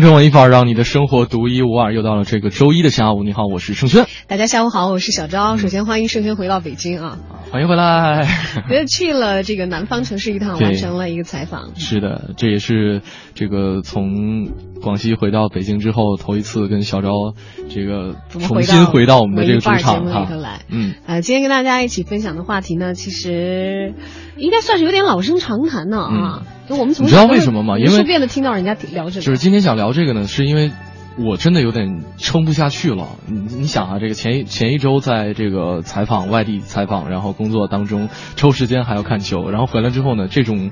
京城文艺范儿，让你的生活独一无二。又到了这个周一的下午，你好，我是盛轩。大家下午好，我是小昭。首先欢迎盛轩回到北京啊，欢迎回来。我去了这个南方城市一趟，完成了一个采访。是的，这也是这个从广西回到北京之后头一次跟小昭这个重新回到我们的这个主场哈。嗯，呃，今天跟大家一起分享的话题呢，其实应该算是有点老生常谈呢啊。就我们从你知道为什么吗？因为顺便的听到人家聊这个，就是今天想聊这个呢，是因为我真的有点撑不下去了。你你想啊，这个前一前一周在这个采访外地采访，然后工作当中抽时间还要看球，然后回来之后呢，这种。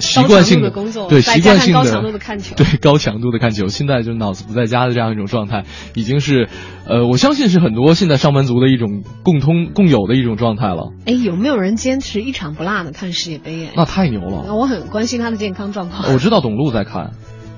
习惯性的工作，对习惯性的高强度的看球，对 高强度的看球。现在就脑子不在家的这样一种状态，已经是，呃，我相信是很多现在上班族的一种共通共有的一种状态了。哎，有没有人坚持一场不落的看世界杯？那太牛了！我很关心他的健康状况。我知道董路在看。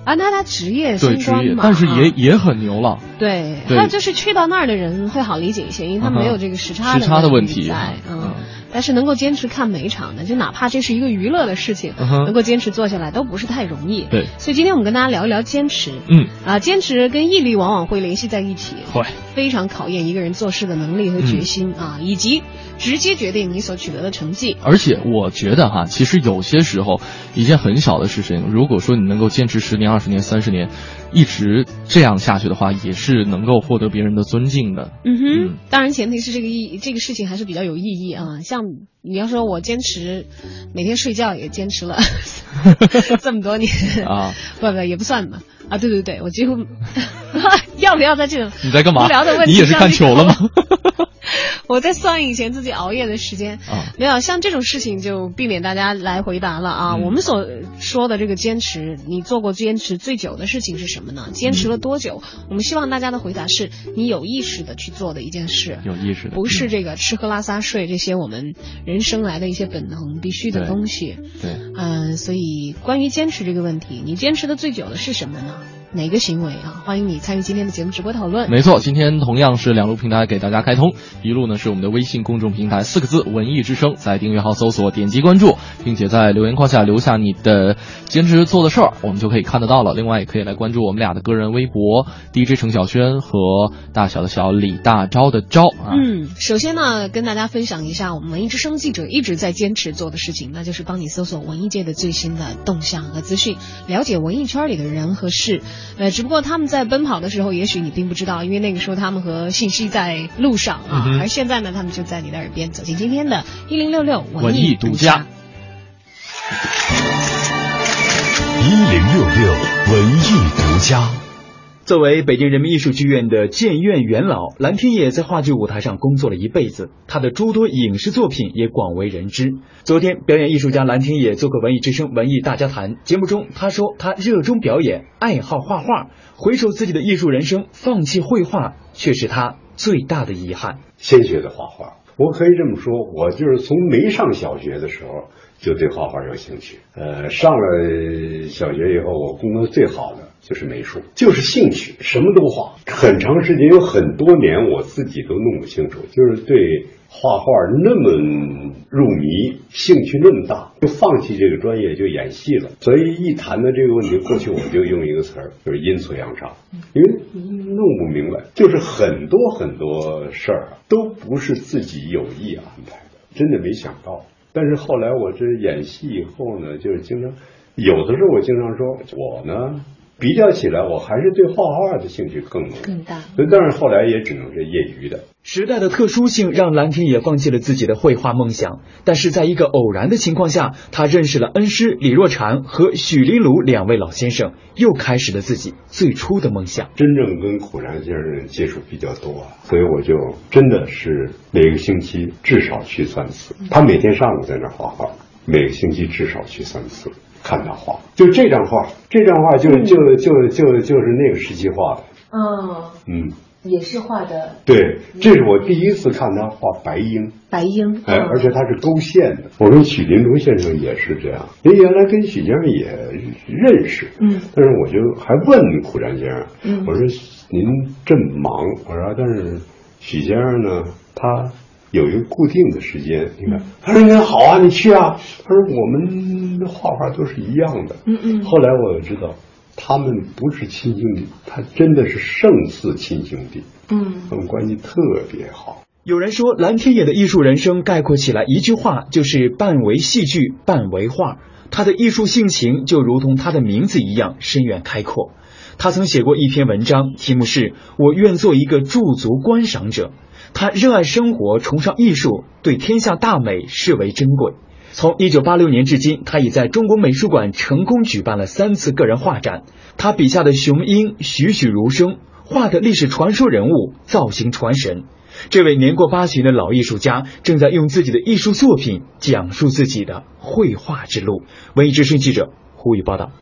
啊，那他职业对职业，但是也也很牛了。对，那就是去到那儿的人会好理解一些，因为他没有这个时差时差的问题在，嗯。但是能够坚持看每一场的，就哪怕这是一个娱乐的事情，能够坚持做下来都不是太容易。对，所以今天我们跟大家聊一聊坚持。嗯，啊，坚持跟毅力往往会联系在一起，会。非常考验一个人做事的能力和决心啊，以及直接决定你所取得的成绩。而且我觉得哈，其实有些时候一件很小的事情，如果说你能够坚持十年、二十年、三十年，一直这样下去的话，也是能够获得别人的尊敬的。嗯哼，当然前提是这个意这个事情还是比较有意义啊，像。你要说我坚持每天睡觉也坚持了 这么多年啊，不不也不算吧啊，对对对，我几乎要不要在这种你在干嘛？无聊的问题你也是看球了吗？我在算以前自己熬夜的时间啊，没有像这种事情就避免大家来回答了啊。我们所说的这个坚持，你做过坚持最久的事情是什么呢？坚持了多久？我们希望大家的回答是你有意识的去做的一件事，有意识的，不是这个吃喝拉撒睡这些我们人生来的一些本能必须的东西。对，嗯，所以关于坚持这个问题，你坚持的最久的是什么呢？哪个行为啊？欢迎你参与今天的节目直播讨论。没错，今天同样是两路平台给大家开通，一路呢是我们的微信公众平台，四个字“文艺之声”，在订阅号搜索，点击关注，并且在留言框下留下你的坚持做的事儿，我们就可以看得到了。另外，也可以来关注我们俩的个人微博，DJ 程晓轩和大小的小李大钊的钊啊。嗯，首先呢，跟大家分享一下我们文艺之声记者一直在坚持做的事情，那就是帮你搜索文艺界的最新的动向和资讯，了解文艺圈里的人和事。呃，只不过他们在奔跑的时候，也许你并不知道，因为那个时候他们和信息在路上啊。而现在呢，他们就在你的耳边，走进今天的“一零六六文艺独家”。一零六六文艺独家。作为北京人民艺术剧院的建院元老，蓝天野在话剧舞台上工作了一辈子，他的诸多影视作品也广为人知。昨天，表演艺术家蓝天野做客《文艺之声·文艺大家谈》节目中，他说他热衷表演，爱好画画，回首自己的艺术人生，放弃绘画却是他最大的遗憾。先学的画画，我可以这么说，我就是从没上小学的时候就对画画有兴趣。呃，上了小学以后，我功课最好的。就是美术，就是兴趣，什么都画。很长时间，有很多年，我自己都弄不清楚，就是对画画那么入迷，兴趣那么大，就放弃这个专业，就演戏了。所以一谈到这个问题，过去我就用一个词儿，就是阴错阳差，因为弄不明白，就是很多很多事儿都不是自己有意安排的，真的没想到。但是后来我这演戏以后呢，就是经常有的时候我经常说，我呢。比较起来，我还是对画画的兴趣更浓更大。但是后来也只能是业余的。时代的特殊性让蓝天也放弃了自己的绘画梦想，但是在一个偶然的情况下，他认识了恩师李若禅和许黎鲁两位老先生，又开始了自己最初的梦想。真正跟苦禅先生接触比较多，所以我就真的是每个星期至少去三次。他每天上午在那画画。每个星期至少去三次看他画。就这张画，这张画就就就就就是那个时期画的。嗯，嗯，也是画的对，这是我第一次看他画白鹰。白鹰。哎，嗯而且他是勾线的。我跟许林中先生也是这样，因为原来跟许先生也认识，嗯，但是我就还问苦山先生，嗯我说您这么忙，我说但是许先生呢，他有一个固定的时间，你看，他说那好啊，你去啊，他说我们的画画都是一样的，嗯嗯后来我知道。他们不是亲兄弟，他真的是胜似亲兄弟，嗯他们关系特别好。有人说，蓝天野的艺术人生概括起来一句话，就是半为戏剧，半为画。他的艺术性情就如同他的名字一样深远开阔。他曾写过一篇文章，题目是“我愿做一个驻足观赏者”。他热爱生活，崇尚艺术，对天下大美视为珍贵。从一九八六年至今，他已在中国美术馆成功举办了三次个人画展。他笔下的雄鹰栩栩如生，画的历史传说人物，造型传神。这位年过八旬的老艺术家正在用自己的艺术作品讲述自己的绘画之路。文艺之声记者胡宇报道。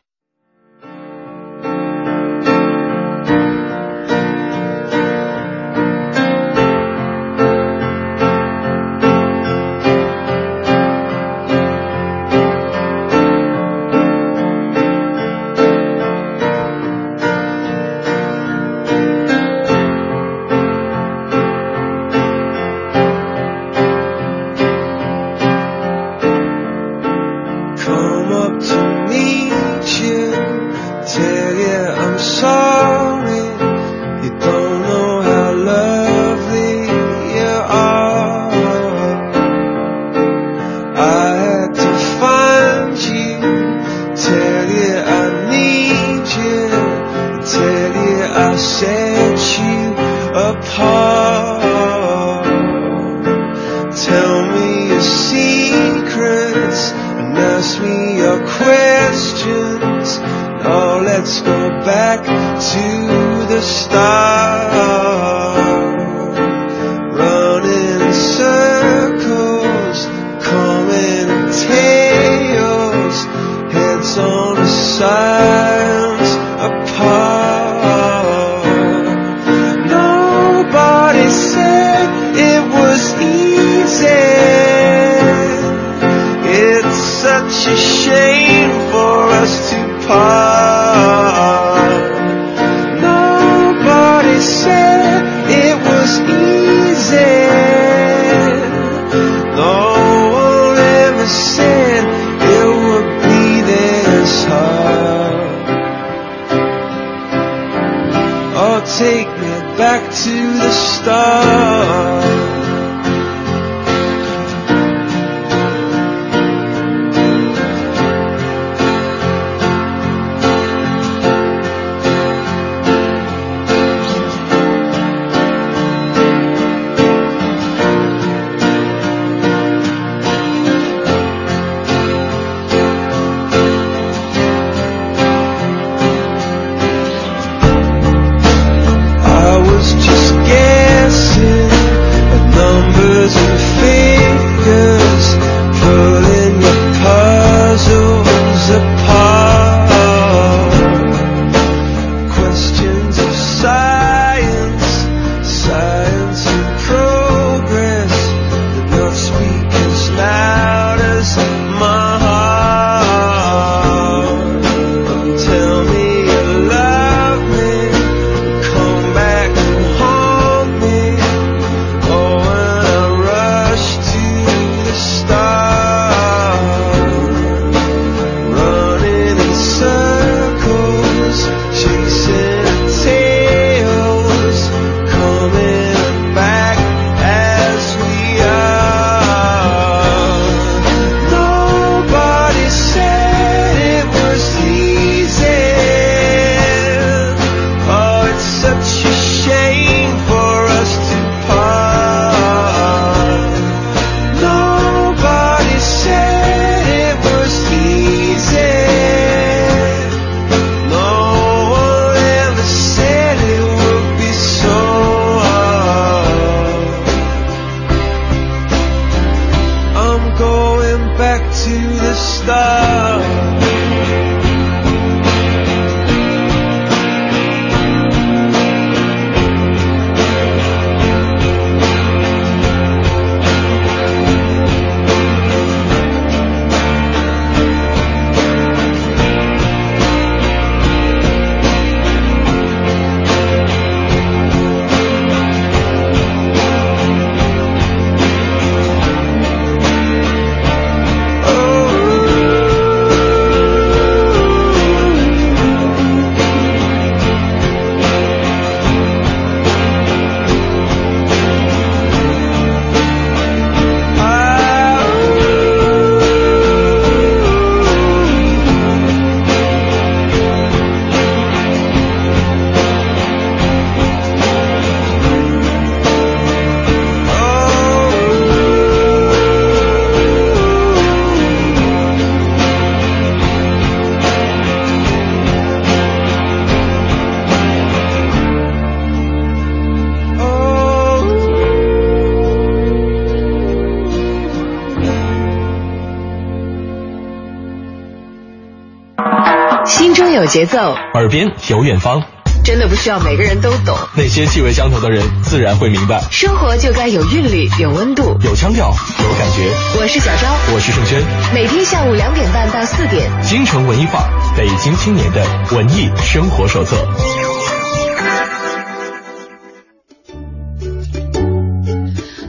心中有节奏，耳边有远方，真的不需要每个人都懂。那些气味相投的人自然会明白。生活就该有韵律，有温度。有腔调，有感觉。我是小昭，我是盛轩，每天下午两点半到四点，京城文艺范儿，北京青年的文艺生活手册。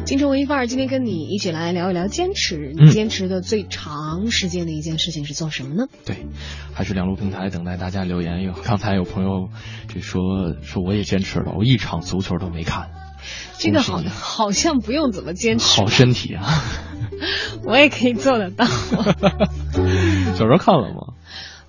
京城文艺范儿今天跟你一起来聊一聊坚持。嗯你坚持的最长时间的一件事情是做什么呢？对，还是两路平台等待大家留言。有刚才有朋友这说说我也坚持了，我一场足球都没看，这个好好像不用怎么坚持，好身体啊！我也可以做得到。小时候看了吗？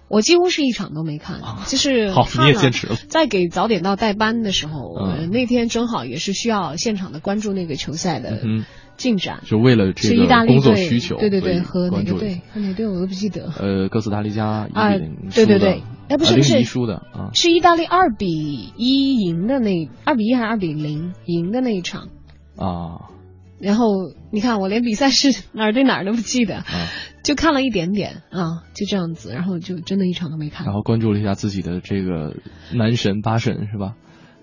我几乎是一场都没看，就是好你也坚持了在给早点到代班的时候，嗯呃那天正好也是需要现场的关注那个球赛的嗯，进展。就为了这个工作队需求，对对对，和哪个队？和哪队我都不记得。呃，哥斯达黎加啊对对对哎不是啊不是输的啊是意大利二比一赢的那二比一还是二比零赢的那一场。啊然后你看，我连比赛是哪儿对哪儿都不记得，啊！就看了一点点啊，就这样子，然后就真的一场都没看然。后关注了一下自己的这个男神八神是吧？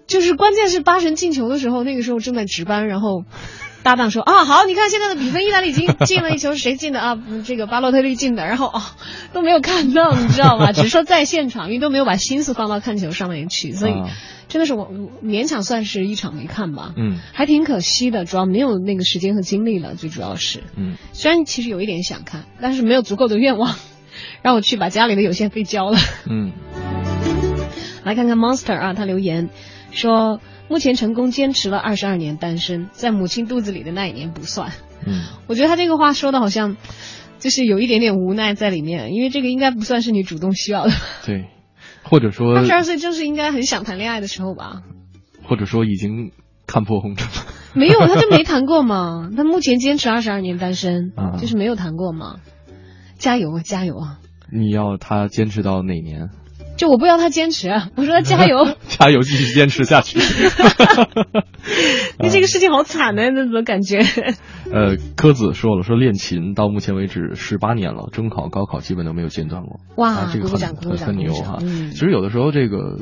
就是关键是八神进球的时候，那个时候正在值班，然后 搭档说啊，好，你看现在的比分，意大利已经进了一球，谁进的啊？嗯这个巴洛特利进的，然后哦都没有看到，你知道吗？只是说在现场，因为都没有把心思放到看球上面去，所以啊真的是我我勉强算是一场没看吧。嗯还挺可惜的，主要没有那个时间和精力了，最主要是，嗯虽然其实有一点想看，但是没有足够的愿望，让我去把家里的有线费交了。嗯来看看 Monster 啊，他留言说，目前成功坚持了二十二年单身，在母亲肚子里的那一年不算。嗯，我觉得他这个话说的好像就是有一点点无奈在里面，因为这个应该不算是你主动需要的。对，或者说 二十二岁正是应该很想谈恋爱的时候吧？或者说已经看破红尘了。没有，他就没谈过嘛。他目前坚持二十二年单身，啊就是没有谈过嘛。加油啊，加油啊！你要他坚持到哪年？就我不要他坚持啊，我说他加油。加油，继续坚持下去。你 这个事情好惨呢，那怎么感觉？呃，柯子说了，说练琴到目前为止十八年了，中考、高考基本都没有间断过。哇啊，这个很很很牛哈。嗯其实有的时候这个。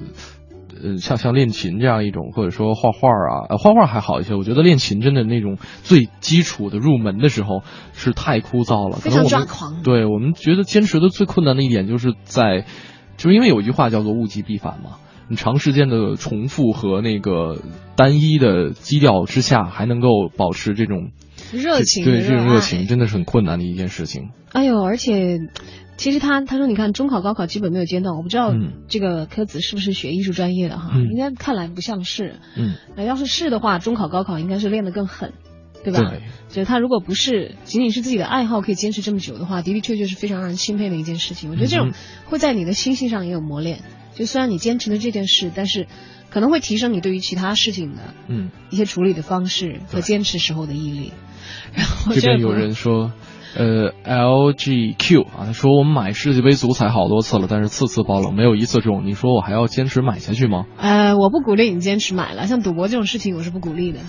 呃，像像练琴这样一种，或者说画画啊，呃，画画还好一些。我觉得练琴真的那种最基础的入门的时候是太枯燥了，非常可能我们抓狂对我们觉得坚持的最困难的一点就是在，就是因为有一句话叫做物极必反嘛。你长时间的重复和那个单一的基调之下，还能够保持这种热情对这种热情，真的是很困难的一件事情。哎呦，而且其实他他说，你看中考、高考基本没有间断，我不知道嗯这个科子是不是学艺术专业的哈，嗯应该看来不像是。嗯，那要是是的话，中考、高考应该是练得更狠，对吧？对，就是他如果不是仅仅是自己的爱好可以坚持这么久的话，的的确确是非常让人钦佩的一件事情。我觉得这种嗯会在你的心性上也有磨练。就虽然你坚持了这件事，但是可能会提升你对于其他事情的嗯，一些处理的方式和坚持时候的毅力。然后这边有人说。呃，LGQ 啊，他说我们买世界杯足彩好多次了，但是次次爆冷，没有一次中。你说我还要坚持买下去吗？呃，我不鼓励你坚持买了，像赌博这种事情，我是不鼓励的。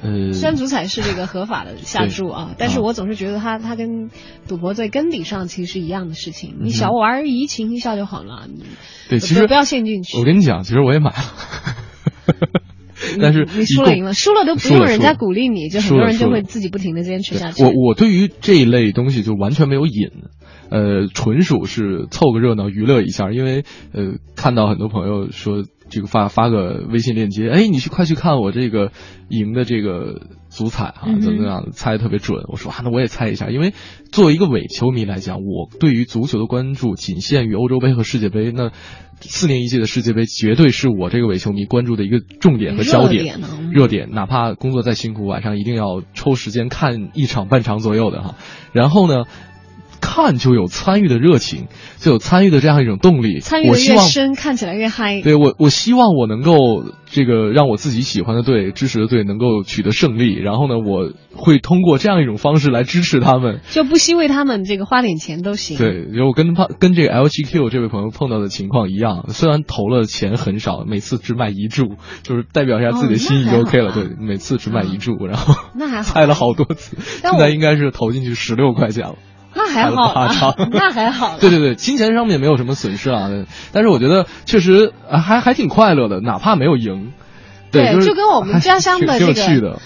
呃，虽然足彩是这个合法的下注啊，但是我总是觉得它它跟赌博在根底上其实是一样的事情。你小玩儿怡情一笑就好了，你对，其实不要陷进去。我跟你讲，其实我也买了。但是你输了赢了，输了都不用人家鼓励你，就很多人就会自己不停的坚持下去。我我对于这一类东西就完全没有瘾，呃，纯属是凑个热闹娱乐一下。因为呃，看到很多朋友说这个发发个微信链接，哎，你去快去看我这个赢的这个足彩啊，怎么样猜的特别准。我说啊，那我也猜一下，因为作为一个伪球迷来讲，我对于足球的关注仅限于欧洲杯和世界杯那。四年一届的世界杯绝对是我这个伪球迷关注的一个重点和焦点，热点。哪怕工作再辛苦，晚上一定要抽时间看一场半场左右的哈。然后呢？看就有参与的热情，就有参与的这样一种动力。参与的越深，看起来越嗨。对我，我希望我能够这个让我自己喜欢的队、支持的队能够取得胜利。然后呢，我会通过这样一种方式来支持他们，就不惜为他们这个花点钱都行。对，就我跟他跟这个 LGQ 这位朋友碰到的情况一样，虽然投了钱很少，每次只买一注，就是代表一下自己的心意就 OK 了。对，每次只买一注，然后那还好，猜了好多次，现在应该是投进去十六块钱了。那还好，那还好。对对对，金钱上面没有什么损失啊，但是我觉得确实还还挺快乐的，哪怕没有赢。对，就跟我们家乡的这个。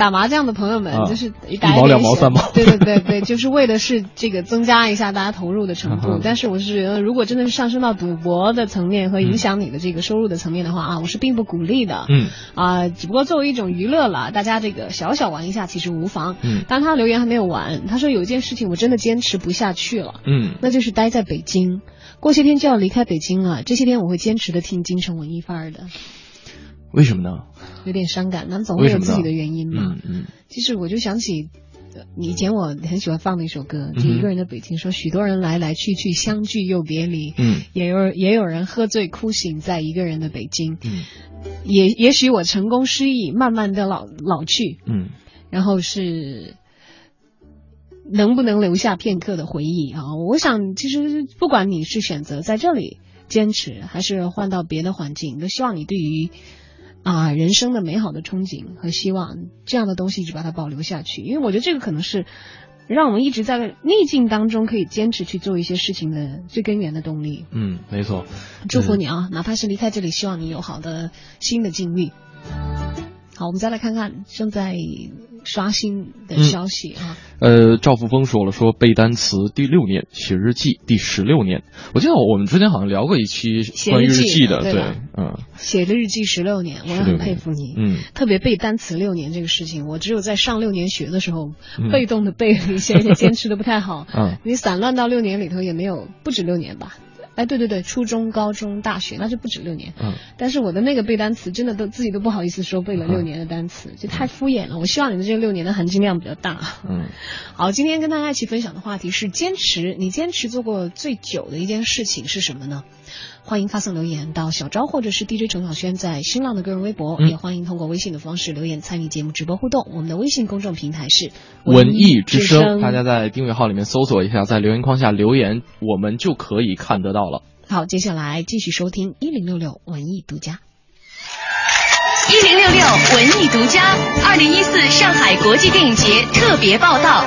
打麻将的朋友们就是一毛两毛三毛，对对对对，就是为的是这个增加一下大家投入的程度。但是我是觉得，如果真的是上升到赌博的层面和影响你的这个收入的层面的话啊，我是并不鼓励的。嗯啊，只不过作为一种娱乐了，大家这个小小玩一下其实无妨。嗯，但他留言还没有完，他说有一件事情我真的坚持不下去了。嗯，那就是待在北京，过些天就要离开北京了。这些天我会坚持的听京城文艺范儿的。为什么呢？有点伤感，那总会有自己的原因嘛。嗯嗯。其实我就想起，以前我很喜欢放的一首歌，就一个人的北京，说许多人来来去去，相聚又别离。嗯。也有也有人喝醉哭醒在一个人的北京。嗯。也也许我成功失意，慢慢的老老去。嗯。然后是能不能留下片刻的回忆啊？我想，其实不管你是选择在这里坚持，还是换到别的环境，都希望你对于。啊，人生的美好的憧憬和希望，这样的东西一直把它保留下去，因为我觉得这个可能是让我们一直在逆境当中可以坚持去做一些事情的最根源的动力。嗯，没错。祝福你啊，哪怕是离开这里，希望你有好的新的境遇。好，我们再来看看正在。刷新的消息啊！呃，赵富峰说了，说背单词第六年，写日记第十六年。我记得我们之前好像聊过一期关于日记的，对，嗯，写的日记十六年，我也很佩服你，嗯，特别背单词六年这个事情，我只有在上六年学的时候，被动的背了一些，而且坚持的不太好，嗯，你散乱到六年里头也没有不止六年吧。哎，对对对，初中、高中、大学，那就不止六年。嗯，但是我的那个背单词，真的都自己都不好意思说背了六年的单词，就太敷衍了。我希望你的这六年的含金量比较大。嗯，好，今天跟大家一起分享的话题是坚持。你坚持做过最久的一件事情是什么呢？欢迎发送留言到小昭或者是 DJ 陈小轩在新浪的个人微博，也欢迎通过微信的方式留言参与节目直播互动。我们的微信公众平台是文艺之声，大家在订阅号里面搜索一下，在留言框下留言，我们就可以看得到了。好，接下来继续收听一零六六文艺独家。一零六六文艺独家，二零一四上海国际电影节特别报道。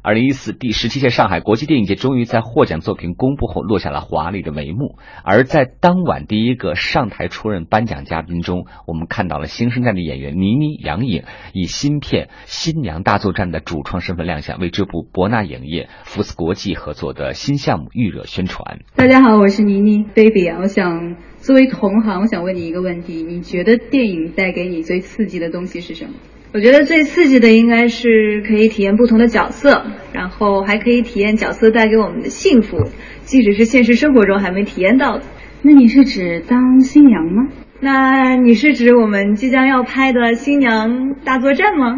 二零一四第十七届上海国际电影节终于在获奖作品公布后落下了华丽的帷幕。而在当晚第一个上台出任颁奖嘉宾中，我们看到了新生代的演员倪妮、杨颖以新片《新娘大作战》的主创身份亮相，为这部博纳影业、福斯国际合作的新项目预热宣传。大家好，我是倪妮，baby！我想作为同行，我想问你一个问题：你觉得电影带给你最刺激的东西是什么？我觉得最刺激的应该是可以体验不同的角色，然后还可以体验角色带给我们的幸福，即使是现实生活中还没体验到的。那你是指当新娘吗？那你是指我们即将要拍的《新娘大作战》吗？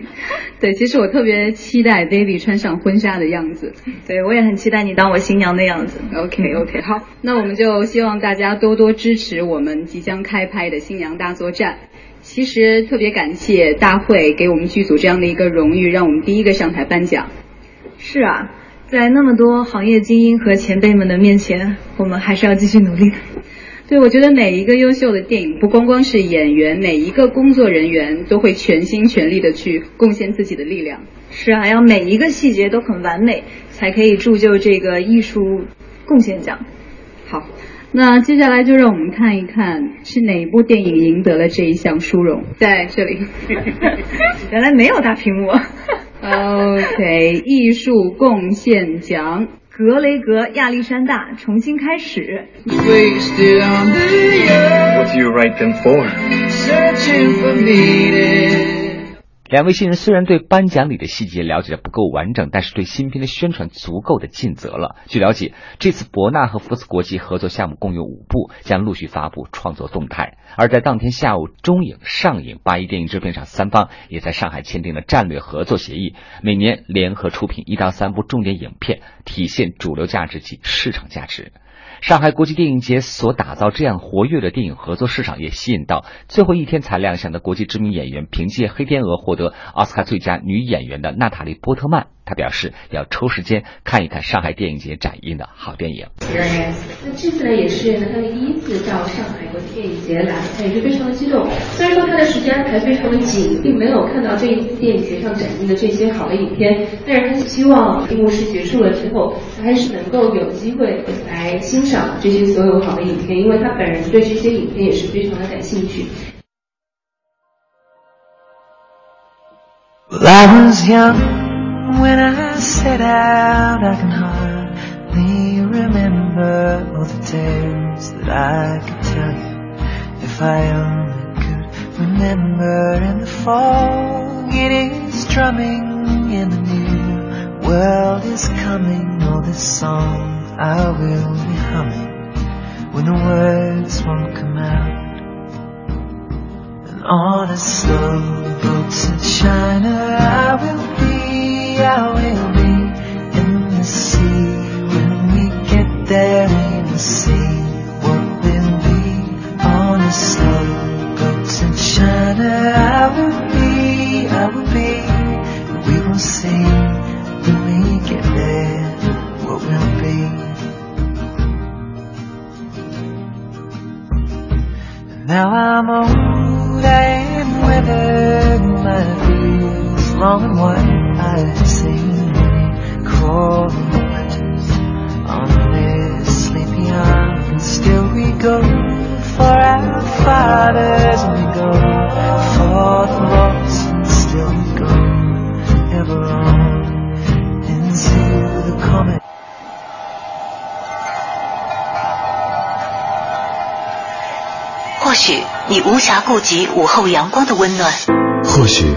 对，其实我特别期待 Baby 穿上婚纱的样子。对，我也很期待你当我新娘的样子。OK OK，好，那我们就希望大家多多支持我们即将开拍的《新娘大作战》。其实特别感谢大会给我们剧组这样的一个荣誉，让我们第一个上台颁奖。是啊，在那么多行业精英和前辈们的面前，我们还是要继续努力的。对，我觉得每一个优秀的电影，不光光是演员，每一个工作人员都会全心全力的去贡献自己的力量。是啊，要每一个细节都很完美，才可以铸就这个艺术贡献奖。好，那接下来就让我们看一看，是哪一部电影赢得了这一项殊荣。在这里，原来没有大屏幕。OK，艺术贡献奖，格雷格·亚历山大重新开始。What do you write them for? Searching for meaning. 两位新人虽然对颁奖礼的细节了解的不够完整，但是对新片的宣传足够的尽责了。据了解，这次博纳和福斯国际合作项目共有五部，将陆续发布创作动态。而在当天下午，中影、上影、八一电影制片厂三方也在上海签订了战略合作协议，每年联合出品一到三部重点影片，体现主流价值及市场价值。上海国际电影节所打造这样活跃的电影合作市场，也吸引到最后一天才亮相的国际知名演员，凭借《黑天鹅》获得奥斯卡最佳女演员的娜塔莉·波特曼。她表示要抽时间看一看上海电影节展映的好电影。那这次呢也是呢他的第一次到上海国际电影节来，他也是非常的激动。虽然说他的时间安排非常的紧，并没有看到这一次电影节上展映的这些好的影片，但是他希望闭幕式结束了之后，他还是能够有机会来欣赏这些所有好的影片，因为他本人对这些影片也是非常的感兴趣。Well, I was young when I set out. I can hardly remember all the tales that I could tell you. If I only could remember in the fog, it is drumming in the new world is coming. All this song I will be humming when the words won't come out. And on a slow boat to China I will be, I will be in the sea. When we get there we will see what will be. On a slow boat to China I will be, I will be. And we will see when we get there what will be. Now I'm old and withered, my moment white. I've seen many cold winters on this sleepy island, and still we go for our fathers, and we go for the lost, and still we go ever on into the comet. 或许你无暇顾及午后阳光的温暖，或许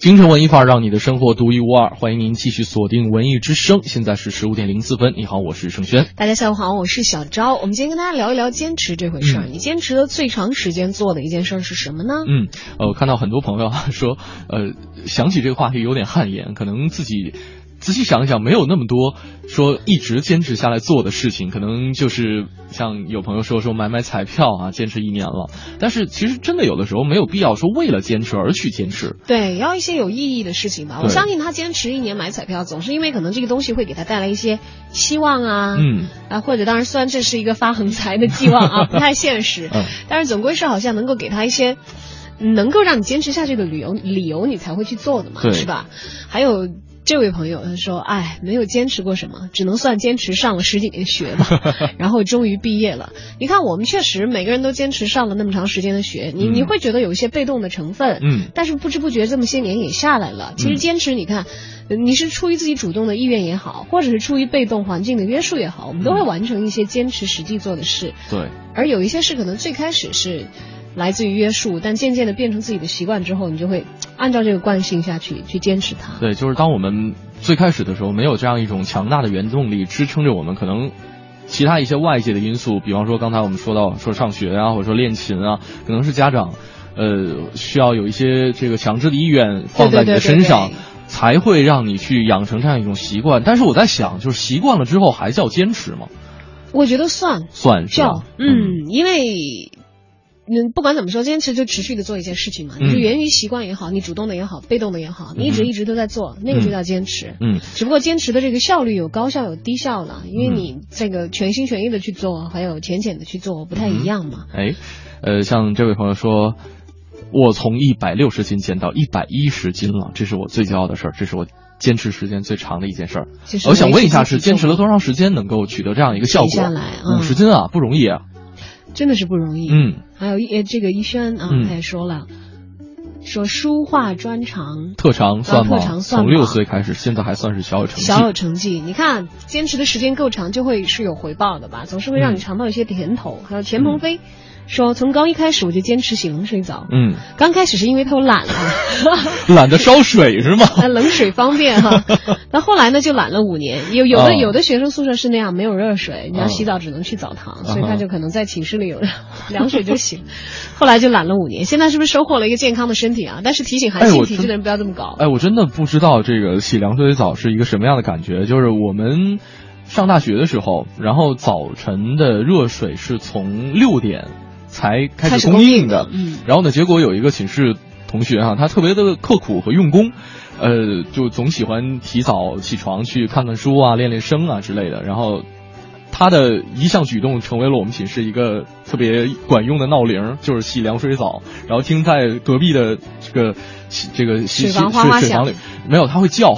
京城文艺范儿，让你的生活独一无二。欢迎您继续锁定文艺之声，现在是十五点零四分。你好，我是盛轩。大家下午好，我是小昭。我们今天跟大家聊一聊坚持这回事儿。嗯你坚持的最长时间做的一件事儿是什么呢？嗯，呃，我看到很多朋友啊说，呃，想起这个话题有点汗颜，可能自己仔细想一想，没有那么多说一直坚持下来做的事情，可能就是像有朋友说说买买彩票啊，坚持一年了。但是其实真的有的时候没有必要说为了坚持而去坚持。对，要一些有意义的事情吧。我相信他坚持一年买彩票，总是因为可能这个东西会给他带来一些希望啊，嗯啊，或者当然虽然这是一个发横财的寄望啊，不太现实，嗯但是总归是好像能够给他一些能够让你坚持下去的理由，理由你才会去做的嘛，是吧？还有。这位朋友他说：“哎，没有坚持过什么，只能算坚持上了十几年学吧，然后终于毕业了。你看，我们确实每个人都坚持上了那么长时间的学，你、嗯你会觉得有一些被动的成分，嗯但是不知不觉这么些年也下来了。其实坚持，你看，呃你是出于自己主动的意愿也好，或者是出于被动环境的约束也好，我们都会完成一些坚持实际做的事。对，而有一些事可能最开始是来自于约束，但渐渐的变成自己的习惯之后，你就会按照这个惯性下去去坚持它。对，就是当我们最开始的时候，没有这样一种强大的原动力支撑着我们，可能其他一些外界的因素，比方说刚才我们说到 说上学啊，或者说练琴啊，可能是家长呃，需要有一些这个强制的意愿放在你的身上。对对对对才会让你去养成这样一种习惯，但是我在想，就是习惯了之后还叫坚持吗？我觉得算算叫，嗯，因为。嗯，不管怎么说，坚持就持续的做一件事情嘛，嗯你是源于习惯也好，你主动的也好，被动的也好，你一直嗯一直都在做，那个就叫坚持。嗯只不过坚持的这个效率有高效有低效了，因为你这个全心全意的去做，还有浅浅的去做，不太一样嘛。哎，呃，像这位朋友说，我从一百六十斤减到一百一十斤了，这是我最骄傲的事儿，这是我坚持时间最长的一件事儿就是。我想问一下，是坚持了多长时间能够取得这样一个效果？五十斤啊，不容易啊。真的是不容易。嗯，还有一呃这个医生啊，嗯他也说了，说书画专长特长算吗？啊特长算从六岁开始，现在还算是小有成绩。小有成绩。你看，坚持的时间够长，就会是有回报的吧？总是会让你嗯尝到一些甜头。还有钱鹏飞说，从高一开始我就坚持洗冷水澡。嗯，刚开始是因为偷懒了，懒得烧水是吗？啊冷水方便哈。那后来呢，就懒了五年。有有的、哦有的学生宿舍是那样，没有热水，你要哦洗澡只能去澡堂，啊所以他就可能在寝室里有 凉水就行。后来就懒了五年，现在是不是收获了一个健康的身体啊？但是提醒寒性体质的人不要这么搞。哎，我真的不知道这个洗凉水澡是一个什么样的感觉。就是我们上大学的时候，然后早晨的热水是从六点才开开始供应应的。嗯然后呢，结果有一个寝室同学哈、他特别的刻苦和用功，呃，就总喜欢提早起床去看看书啊、练练声啊之类的。然后他的一项举动成为了我们寝室一个特别管用的闹铃，就是洗凉水澡。然后听在隔壁的这个洗这个洗洗哗哗响水水房里，没有，他会叫。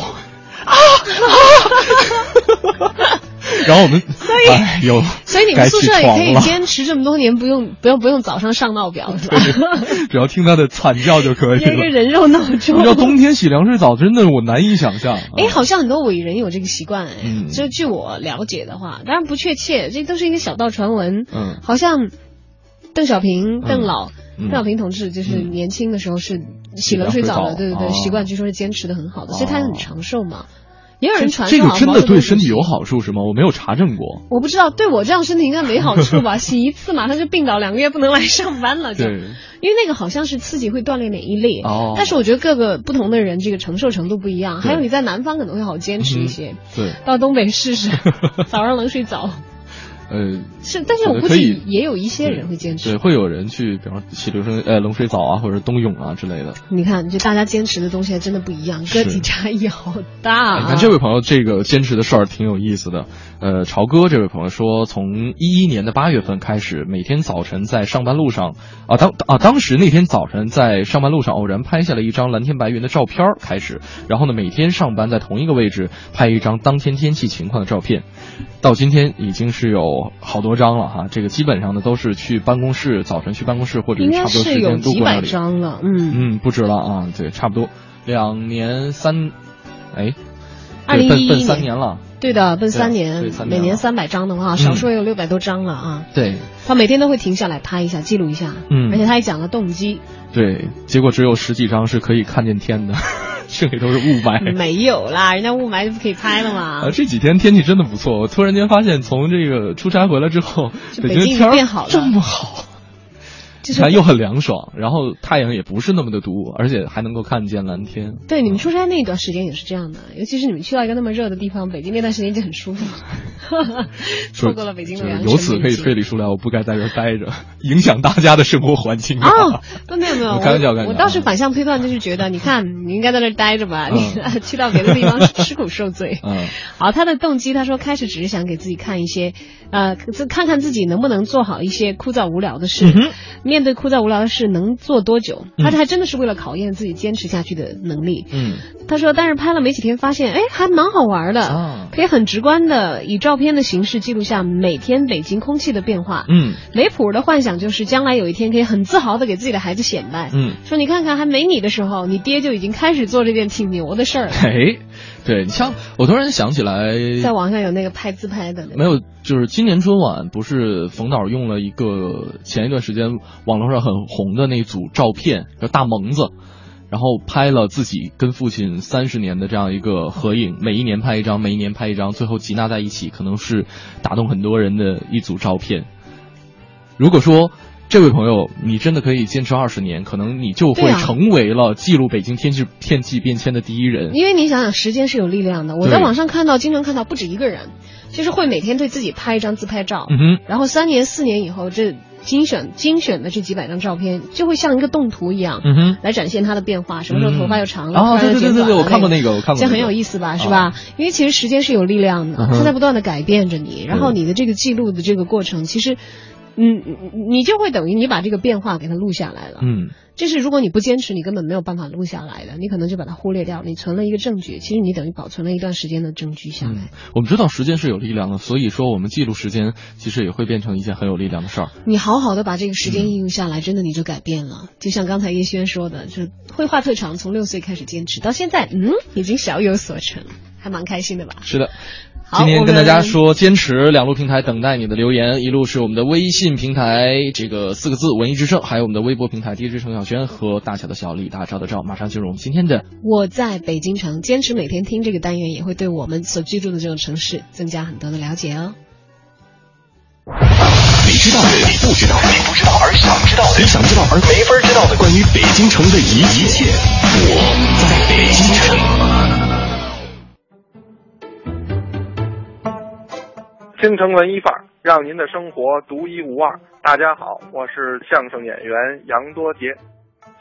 然后我们，以哎呦，所以你们宿舍也可以坚持这么多年，不用不用不用早上上闹表是吧？只要 听他的惨叫就可以一个了。人肉闹钟。你知道冬天洗凉水澡真的我难以想象。哎，好像很多伟人有这个习惯哎。嗯就据我了解的话，当然不确切，这都是一个小道传闻。嗯好像邓小平、嗯邓老、嗯邓小平同志就是嗯年轻的时候是洗冷水澡的，对对对，哦习惯据说是坚持的很好的，哦所以他很长寿嘛。也有人传这个真的对身体有好处是吗？我没有查证过。我不知道，对我这样身体应该没好处吧？洗一次马上就病倒，两个月不能来上班了就。对，因为那个好像是刺激会锻炼免疫力，哦但是我觉得各个不同的人这个承受程度不一样，还有你在南方可能会好坚持一些，对，到东北试试，早上冷水澡呃，是，但是我估计也有一些人会坚持。对，会有人去，比方说洗流水呃冷水澡啊，或者冬泳啊之类的。你看，就大家坚持的东西还真的不一样，个体差异好大、啊。你看这位朋友这个坚持的事儿挺有意思的。呃，朝哥这位朋友说，从一一年的八月份开始，每天早晨在上班路上啊，当啊当时那天早晨在上班路上偶然拍下了一张蓝天白云的照片开始，然后呢每天上班在同一个位置拍一张当天天气情况的照片，到今天已经是有好多张了哈。这个基本上呢都是去办公室，早晨去办公室或者差不多时间都过那里。张了，嗯。嗯，不止了啊，对，差不多两年三，哎，二零一一年了。对的，奔三年，三年了每年三百张的话，少说也有六百多张了啊。对他每天都会停下来拍一下，记录一下。嗯而且他还讲了动机，对，结果只有十几张是可以看见天的，剩下都是雾霾。没有啦，人家雾霾就不可以拍了吗啊，。这几天天气真的不错。我突然间发现，从这个出差回来之后，北京天儿变好了这么好，就是又很凉爽，然后太阳也不是那么的毒，而且还能够看见蓝天。对，你们出差那段时间也是这样的，尤其是你们去到一个那么热的地方，北京那段时间就很舒服，错过了北京的就是良辰由此可以推理出来，我不该在这儿待着，影响大家的生活环境没有没有，我开玩笑开玩笑我倒是反向推断，就是觉得，你看你应该在这儿待着吧，嗯你 去到别的地方吃 苦受罪。嗯好，他的动机，他说开始只是想给自己看一些，呃，看看自己能不能做好一些枯燥无聊的事。嗯面对枯燥无聊的事，能做多久？嗯他这还真的是为了考验自己坚持下去的能力。嗯他说，但是拍了没几天，发现哎还蛮好玩的，啊可以很直观的以照片的形式记录下每天北京空气的变化。嗯雷普的幻想就是将来有一天可以很自豪的给自己的孩子显摆，嗯，说你看看还没你的时候，你爹就已经开始做这件挺牛的事儿了。哎，对你像我突然想起来，在网上有那个拍自拍的那个，没有，就是今年春晚不是冯导用了一个前一段时间网络上很红的那组照片，叫大萌子，然后拍了自己跟父亲三十年的这样一个合影，每一年拍一张，每一年拍一张，最后集纳在一起，可能是打动很多人的一组照片。如果说这位朋友，你真的可以坚持二十年，可能你就会成为了记录北京天气天气变迁的第一人。因为你想想，时间是有力量的。我在网上看到，经常看到不止一个人，就是会每天对自己拍一张自拍照，嗯哼，然后三年、四年以后，这精选精选的这几百张照片，就会像一个动图一样，嗯哼来展现它的变化。什么时候头发又长了，哦对对对我看过那个我看过这很有意思吧？啊是吧？因为其实时间是有力量的，嗯它在不断的改变着你，然后你的这个记录的这个过程，其实。嗯，你就会等于你把这个变化给它录下来了。嗯，这是如果你不坚持，你根本没有办法录下来的，你可能就把它忽略掉。你存了一个证据，其实你等于保存了一段时间的证据下来。我们知道时间是有力量的，所以说我们记录时间，其实也会变成一件很有力量的事儿。你好好的把这个时间应用下来，真的你就改变了。就像刚才叶轩说的，就绘画特长从六岁开始坚持，到现在，嗯，已经小有所成，还蛮开心的吧？是的。好今天跟大家说，坚持两路平台等待你的留言，一路是我们的微信平台这个四个字“文艺之声”，还有我们的微博平台 DJ 程小轩和大小的小李大赵的赵。马上进入我们今天的我在北京城，坚持每天听这个单元，也会对我们所居住的这个城市增加很多的了解哦。你知道的，你不知道的，你不知道而想知道的，你想知道而没法知道的，关于北京城的一一切，我在北京城。京城文艺范儿，让您的生活独一无二。大家好，我是相声演员杨多杰。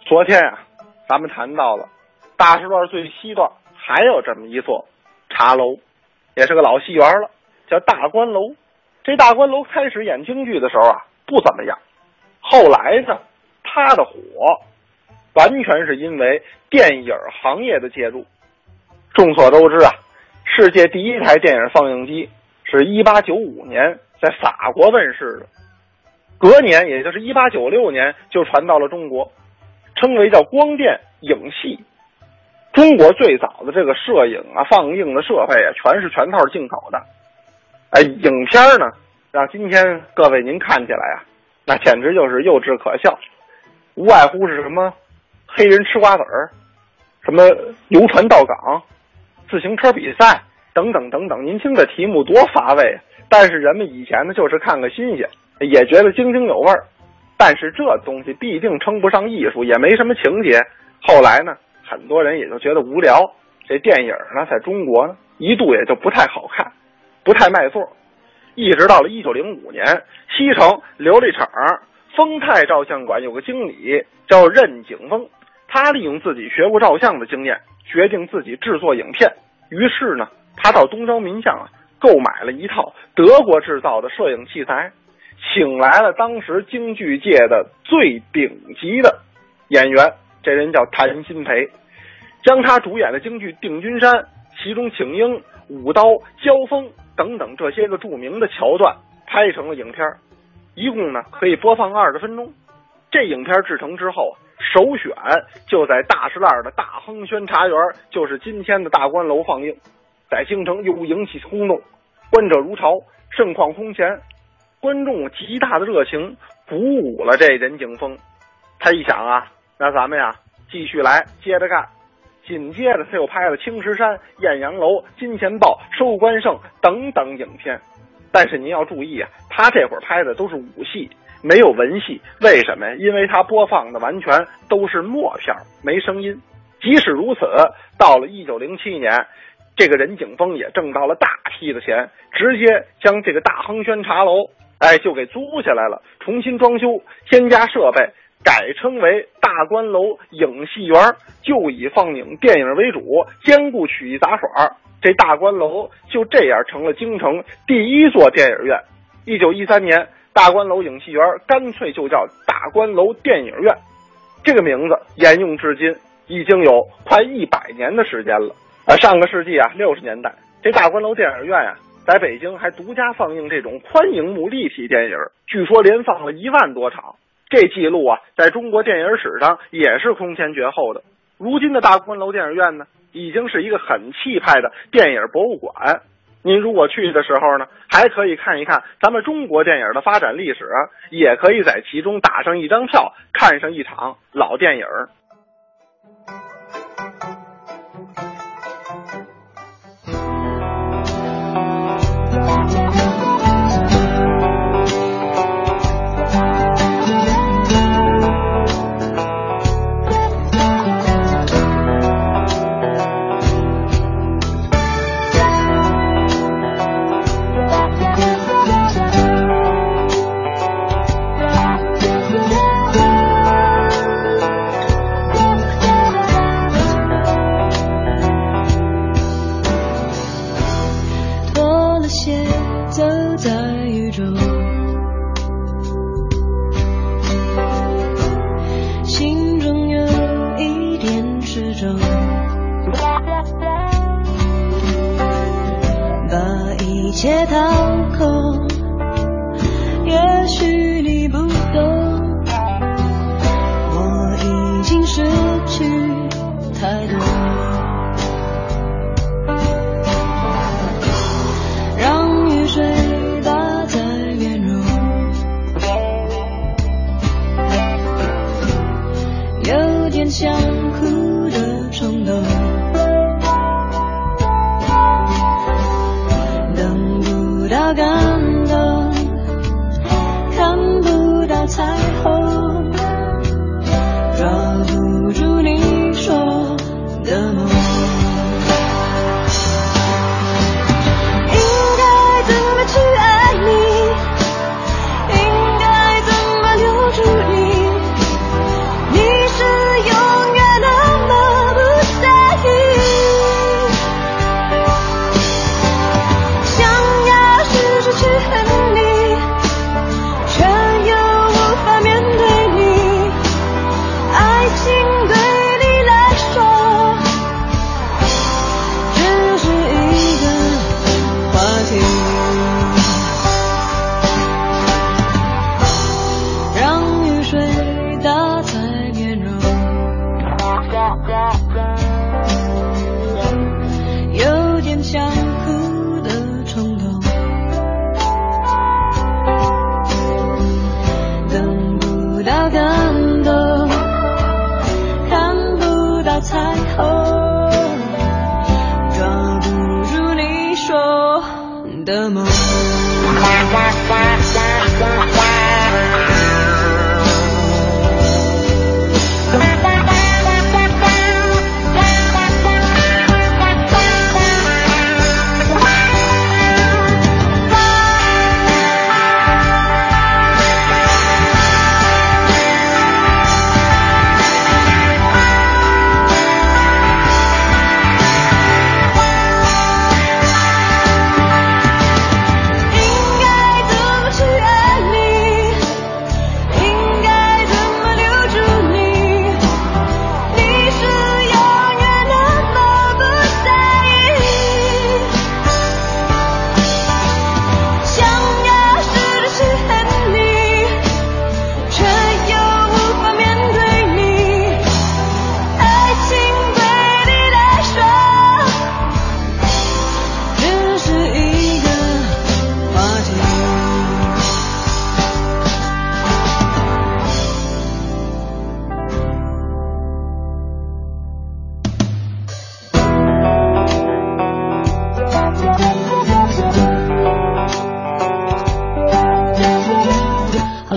昨天啊，咱们谈到了大石段最西段还有这么一座茶楼，也是个老戏园了，叫大观楼。这大观楼开始演京剧的时候啊，不怎么样。后来呢，它的火完全是因为电影行业的介入。众所周知啊，世界第一台电影放映机是一八九五年在法国问世的，隔年也就是一八九六年就传到了中国，称为叫光电影戏。中国最早的这个摄影啊、放映的设备啊，全是全套进口的。哎，影片呢，让今天各位您看起来啊，那简直就是幼稚可笑，无外乎是什么黑人吃瓜子儿，什么游船到港、自行车比赛等等等等。您听这题目多乏味啊！但是人们以前呢，就是看个新鲜，也觉得津津有味儿。但是这东西毕竟称不上艺术，也没什么情节。后来呢，很多人也就觉得无聊。这电影呢，在中国呢，一度也就不太好看，不太卖座。一直到了一九零五年，西城琉璃厂丰泰照相馆有个经理叫任景峰，他利用自己学过照相的经验，决定自己制作影片。于是呢，他到东张民巷啊，购买了一套德国制造的摄影器材，请来了当时京剧界的最顶级的演员，这人叫谭鑫培，将他主演的京剧《定军山》其中请缨、舞刀、交锋等等这些个著名的桥段拍成了影片，一共呢可以播放二十分钟。这影片制成之后啊，首选就在大石栏的大亨轩茶园，就是今天的大观楼放映，在京城又引起轰动，观者如潮，盛况空前。观众极大的热情鼓舞了这任景峰，他一想啊，那咱们呀继续来，接着干。紧接着他又拍了《青石山》《艳阳楼》《金钱豹》《收官胜》等等影片。但是您要注意啊，他这会儿拍的都是武戏，没有文戏。为什么呀？因为他播放的完全都是默片，没声音。即使如此，到了一九零七年，这个任景峰也挣到了大批的钱，直接将这个大亨轩茶楼，哎，就给租下来了，重新装修，添加设备。改称为大观楼影戏园，就以放映电影为主，兼顾曲艺杂耍。这大观楼就这样成了京城第一座电影院。一九一三年，大观楼影戏园干脆就叫大观楼电影院，这个名字沿用至今，已经有快一百年的时间了。上个世纪啊，六十年代，这大观楼电影院、啊，在北京还独家放映这种宽银幕立体电影，据说连放了一万多场。这记录啊，在中国电影史上也是空前绝后的。如今的大观楼电影院呢，已经是一个很气派的电影博物馆。您如果去的时候呢，还可以看一看咱们中国电影的发展历史，也可以在其中打上一张票，看上一场老电影。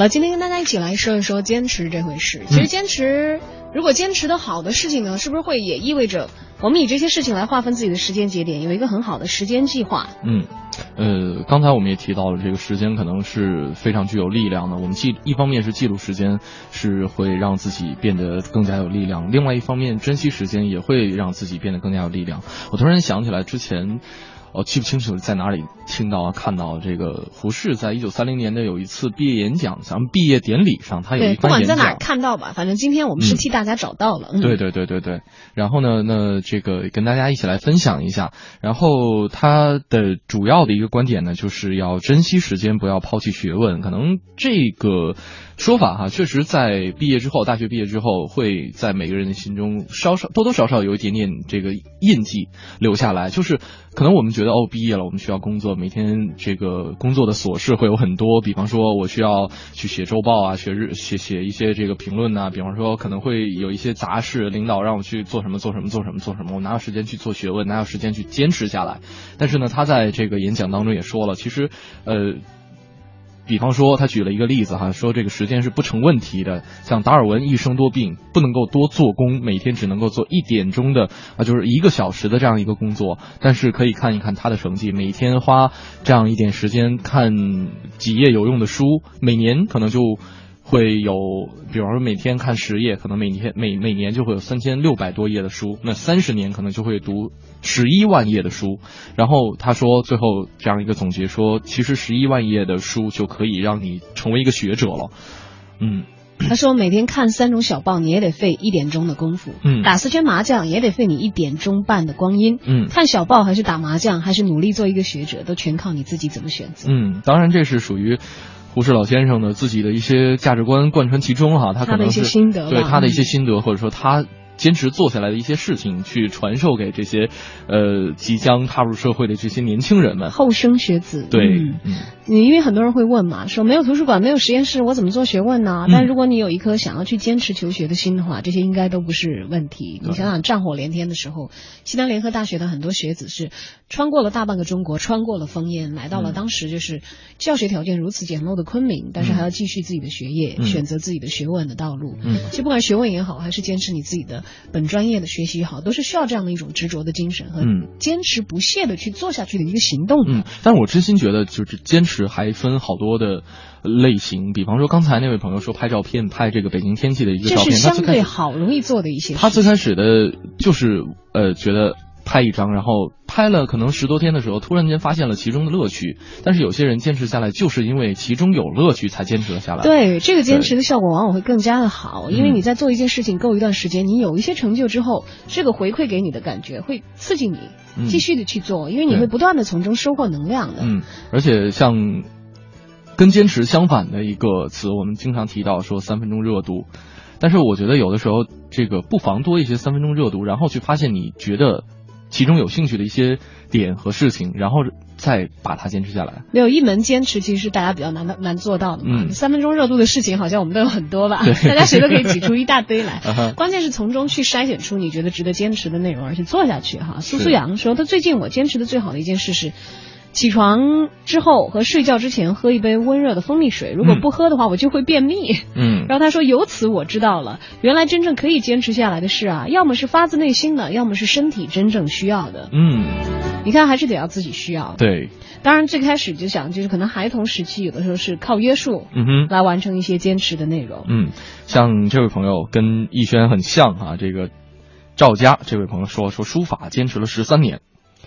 了，今天跟大家一起来说一说坚持这回事。其实坚持，如果坚持的好的事情呢，是不是会也意味着我们以这些事情来划分自己的时间节点，有一个很好的时间计划？嗯，呃，刚才我们也提到了，这个时间可能是非常具有力量的。我们记，一方面是记录时间，是会让自己变得更加有力量；另外一方面，珍惜时间也会让自己变得更加有力量。我突然想起来之前。我记不清楚在哪里听到、看到这个胡适在一九三零年的有一次毕业演讲，咱们毕业典礼上他有，一番演讲。不管在哪看到吧，反正今天我们是替大家找到了。嗯、对对对对对，然后呢，那这个跟大家一起来分享一下。然后他的主要的一个观点呢，就是要珍惜时间，不要抛弃学问。可能这个说法哈，确实在毕业之后，大学毕业之后，会在每个人的心中稍稍多多少少有一点点这个印记留下来。就是可能我们觉得哦，毕业了，我们需要工作，每天这个工作的琐事会有很多，比方说我需要去写周报啊，写日写写一些这个评论呐、比方说可能会有一些杂事，领导让我去做什么做什么做什么做什么，我哪有时间去做学问，哪有时间去坚持下来？但是呢，他在这个演讲当中也说了，其实呃。比方说，他举了一个例子哈，说这个时间是不成问题的。像达尔文一生多病，不能够多做工，每天只能够做一点钟的啊，就是一个小时的这样一个工作。但是可以看一看他的成绩，每天花这样一点时间看几页有用的书，每年可能就。会有，比方说每天看十页，可能每天每每年就会有三千六百多页的书，那三十年可能就会读十一万页的书。然后他说，最后这样一个总结说，其实十一万页的书就可以让你成为一个学者了。嗯，他说每天看三种小报，你也得费一点钟的功夫。嗯打四圈麻将也得费你一点钟半的光阴。嗯看小报还是打麻将，还是努力做一个学者，都全靠你自己怎么选择。嗯，当然这是属于胡适老先生的自己的一些价值观贯穿其中哈，他可他的一些能是心得对他的一些嗯心得，或者说他。坚持做下来的一些事情，去传授给这些，呃，即将踏入社会的这些年轻人们。后生学子，对，嗯因为很多人会问嘛，说没有图书馆，没有实验室，我怎么做学问呢？嗯但如果你有一颗想要去坚持求学的心的话，这些应该都不是问题。你想想，战火连天的时候，西南联合大学的很多学子是穿过了大半个中国，穿过了烽烟，来到了嗯当时就是教学条件如此简陋的昆明，但是还要继续自己的学业，嗯选择自己的学问的道路。嗯其实不管学问也好，还是坚持你自己的本专业的学习也好，都是需要这样的一种执着的精神和嗯坚持不懈的去做下去的一个行动。嗯，但是我真心觉得，就是坚持还分好多的类型。比方说，刚才那位朋友说拍照片，拍这个北京天气的一个这是照片，他相对好容易做的一些。他最开始的就是呃觉得拍一张，然后拍了可能十多天的时候，突然间发现了其中的乐趣。但是有些人坚持下来，就是因为其中有乐趣才坚持了下来。对这个坚持的效果往往会更加的好，因为嗯你在做一件事情够一段时间，你有一些成就之后，这个回馈给你的感觉会刺激你嗯继续的去做，因为你会不断的从中收获能量的。嗯，而且像跟坚持相反的一个词，我们经常提到说三分钟热度。但是我觉得有的时候，这个不妨多一些三分钟热度，然后去发现你觉得其中有兴趣的一些点和事情，然后再把它坚持下来。没有一门坚持，其实是大家比较难的难做到的嘛。嗯三分钟热度的事情，好像我们都有很多吧，大家谁都可以挤出一大堆来。关键是从中去筛选出你觉得值得坚持的内容，而且做下去哈。苏苏阳说，他最近我坚持的最好的一件事是。起床之后和睡觉之前喝一杯温热的蜂蜜水，如果嗯不喝的话，我就会便秘。嗯 然后他说：“由此我知道了，原来真正可以坚持下来的事啊，要么是发自内心的，要么是身体真正需要的。嗯，你看，还是得要自己需要。对，当然，最开始就想，就是可能孩童时期有的时候是靠约束，嗯哼来完成一些坚持的内容。嗯，像这位朋友跟逸轩很像啊，这个赵佳这位朋友说说书法坚持了十三年，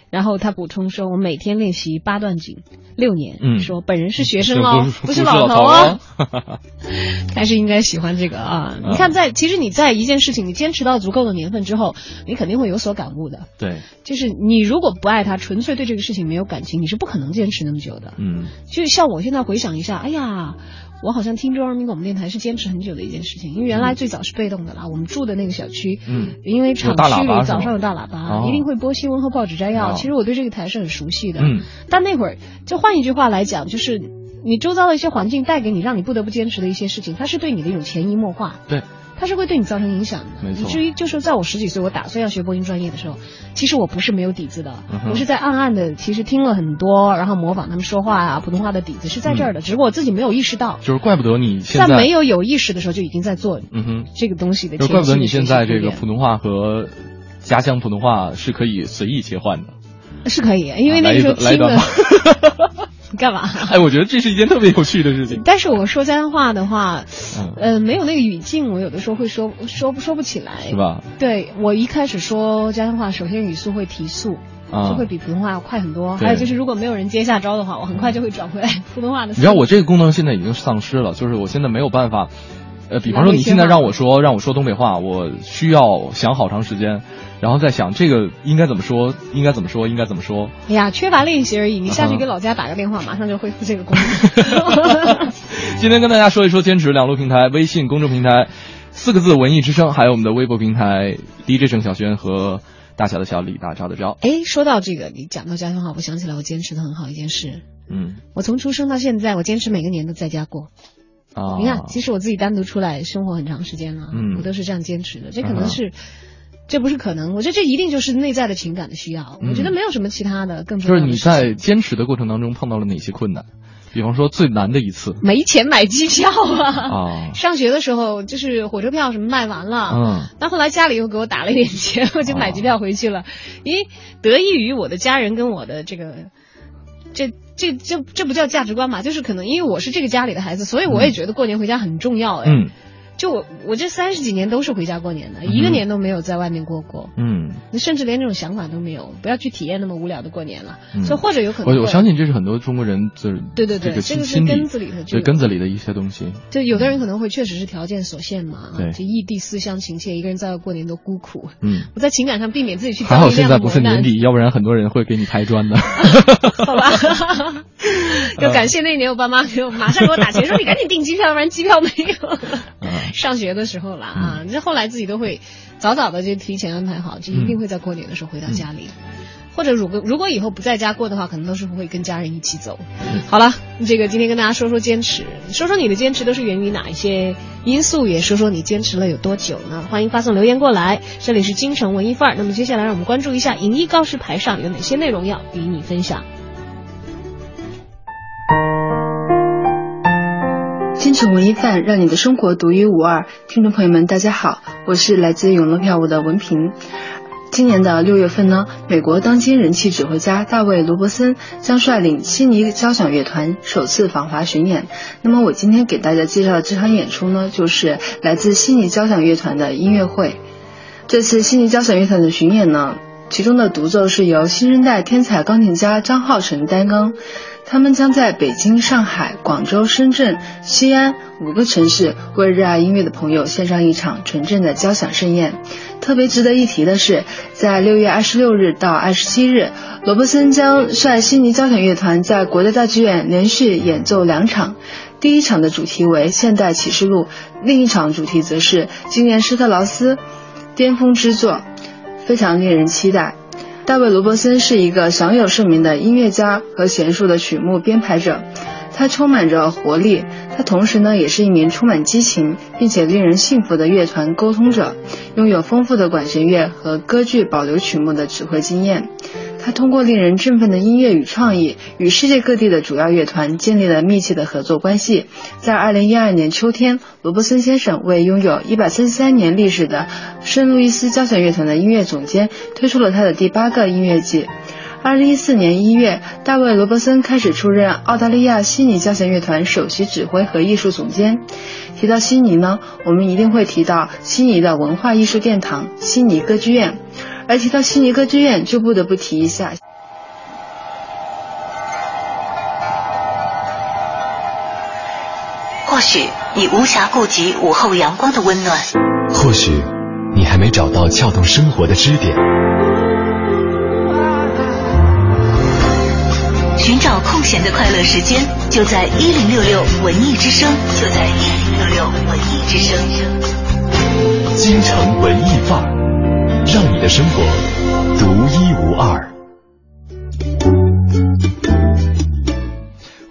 然后他补充说：“我每天练习八段锦六年。嗯说本人是学生这哦，不是老老头哦，哦。还是应该喜欢这个啊。嗯你看在，其实你在一件事情你坚持到足够的年份之后，你肯定会有所感悟的。对，就是你如果不爱他，纯粹对这个事情没有感情，你是不可能坚持那么久的。嗯就像我现在回想一下，哎呀，我好像听中央人民广播电台是坚持很久的一件事情，因为原来最早是被动的啦，我们住的那个小区，嗯因为厂区里早上有大喇叭，哦一定会播新闻和报纸摘要。哦其实我对这个台是很熟悉的，嗯。但那会儿就换一句话来讲，就是你周遭的一些环境带给你，让你不得不坚持的一些事情，它是对你的一种潜移默化。对。它是会对你造成影响的，以至于就是在我十几岁，我打算要学播音专业的时候，其实我不是没有底子的，嗯我是在暗暗的其实听了很多，然后模仿他们说话啊，普通话的底子是在这儿的，只不过我自己没有意识到，就是怪不得你嗯现在在没有有意识的时候就已经在做嗯哼，这个东西是可以因为那个时候听的。你 干嘛？哎，我觉得这是一件特别有趣的事情。但是我说家乡话的话，嗯，呃，没有那个语境，我有的时候会说说不说不起来，是？吧？对我一开始说家乡话，首先语速会提速，啊就会比普通话要快很多。还有就是，如果没有人接下招的话，我很快就会转回来 普通话的。你知道我这个功能现在已经丧失了，就是我现在没有办法。呃，比方说你现在让我说让我说东北话，我需要想好长时间，然后再想这个应该怎么说，应该怎么说，应该怎么说。哎呀，缺乏练习而已。你下去啊给老家打个电话，马上就恢复这个功能。今天跟大家说一说坚持两路平台，微信公众平台四个字文艺之声，还有我们的微博平台 DJ 郑小轩和大小的小李大招的招。哎，说到这个，你讲到家乡话，我想起来我坚持的很好一件事。嗯我从出生到现在，我坚持每个年都在家过。啊，你看，其实我自己单独出来生活很长时间了，嗯我都是这样坚持的。这可能是，这不是可能，我觉得这一定就是内在的情感的需要。嗯我觉得没有什么其他的更重就是你。在坚持的过程当中碰到了哪些困难？比方说最难的一次没钱买机票啊！啊，上学的时候就是火车票什么卖完了，嗯，但后来家里又给我打了一点钱，我就买机票回去了。因为得益于我的家人跟我的这个，这这这这不叫价值观嘛，就是可能因为我是这个家里的孩子，所以我也觉得过年回家很重要哎。嗯就我我这三十几年都是回家过年的，一个年都没有在外面过过，嗯，甚至连这种想法都没有，不要去体验那么无聊的过年了。嗯所以或者有可能我我相信这是很多中国人就是对对对这个这个是根子里头就对根子里的一些东西。就有的人可能会确实是条件所限嘛，对就异地思乡情切，一个人在外过年多孤苦。嗯，我在情感上避免自己去还好现在不是年底，要不然很多人会给你拍砖的。好吧，要感谢那年我爸妈给我马上给我打钱，说你赶紧订机票，要不然机票没有。嗯上学的时候了啊，这后来自己都会早早的就提前安排好，就一定会在过年的时候回到家里。或者如果如果以后不在家过的话，可能都是会跟家人一起走。好了，这个今天跟大家说说坚持，说说你的坚持都是源于哪一些因素，也说说你坚持了有多久呢？欢迎发送留言过来，这里是京城文艺范儿。那么接下来让我们关注一下影艺告示牌上有哪些内容要与你分享。是文艺范，让你的生活独一无二。听众朋友们，大家好，我是来自永乐票务的文平。今年的六月份呢，美国当今人气指挥家大卫·罗伯森将率领悉尼交响乐团首次访华巡演。那么我今天给大家介绍的这场演出呢，就是来自悉尼交响乐团的音乐会。这次悉尼交响乐团的巡演呢，其中的独奏是由新生代天才钢琴家张浩成担纲。他们将在北京、上海、广州、深圳、西安五个城市为热爱音乐的朋友献上一场纯正的交响盛宴。特别值得一提的是，在六月二十六日到二十七日，罗伯森将率悉尼交响乐团在国家大剧院连续演奏两场。第一场的主题为《现代启示录》，另一场主题则是今年施特劳斯巅峰之作，非常令人期待。大卫·罗伯森是一个享有盛名的音乐家和娴熟的曲目编排者，他充满着活力，他同时呢也是一名充满激情并且令人信服的乐团沟通者，拥有丰富的管弦乐和歌剧保留曲目的指挥经验。他通过令人振奋的音乐与创意，与世界各地的主要乐团建立了密切的合作关系。在二零一二年秋天，罗伯森先生为拥有一百三十三年历史的圣路易斯交响乐团的音乐总监推出了他的第八个音乐季。二零一四年一月，大卫·罗伯森开始出任澳大利亚悉尼交响乐团首席指挥和艺术总监。提到悉尼呢，我们一定会提到悉尼的文化艺术殿堂——悉尼歌剧院。而提到悉尼歌剧院，就不得不提一下。或许你无暇顾及午后阳光的温暖，或许你还没找到撬动生活的支点，闲的快乐时间，就在一零六六文艺之声，就在一零六六文艺之声。京城文艺范儿，让你的生活独一无二。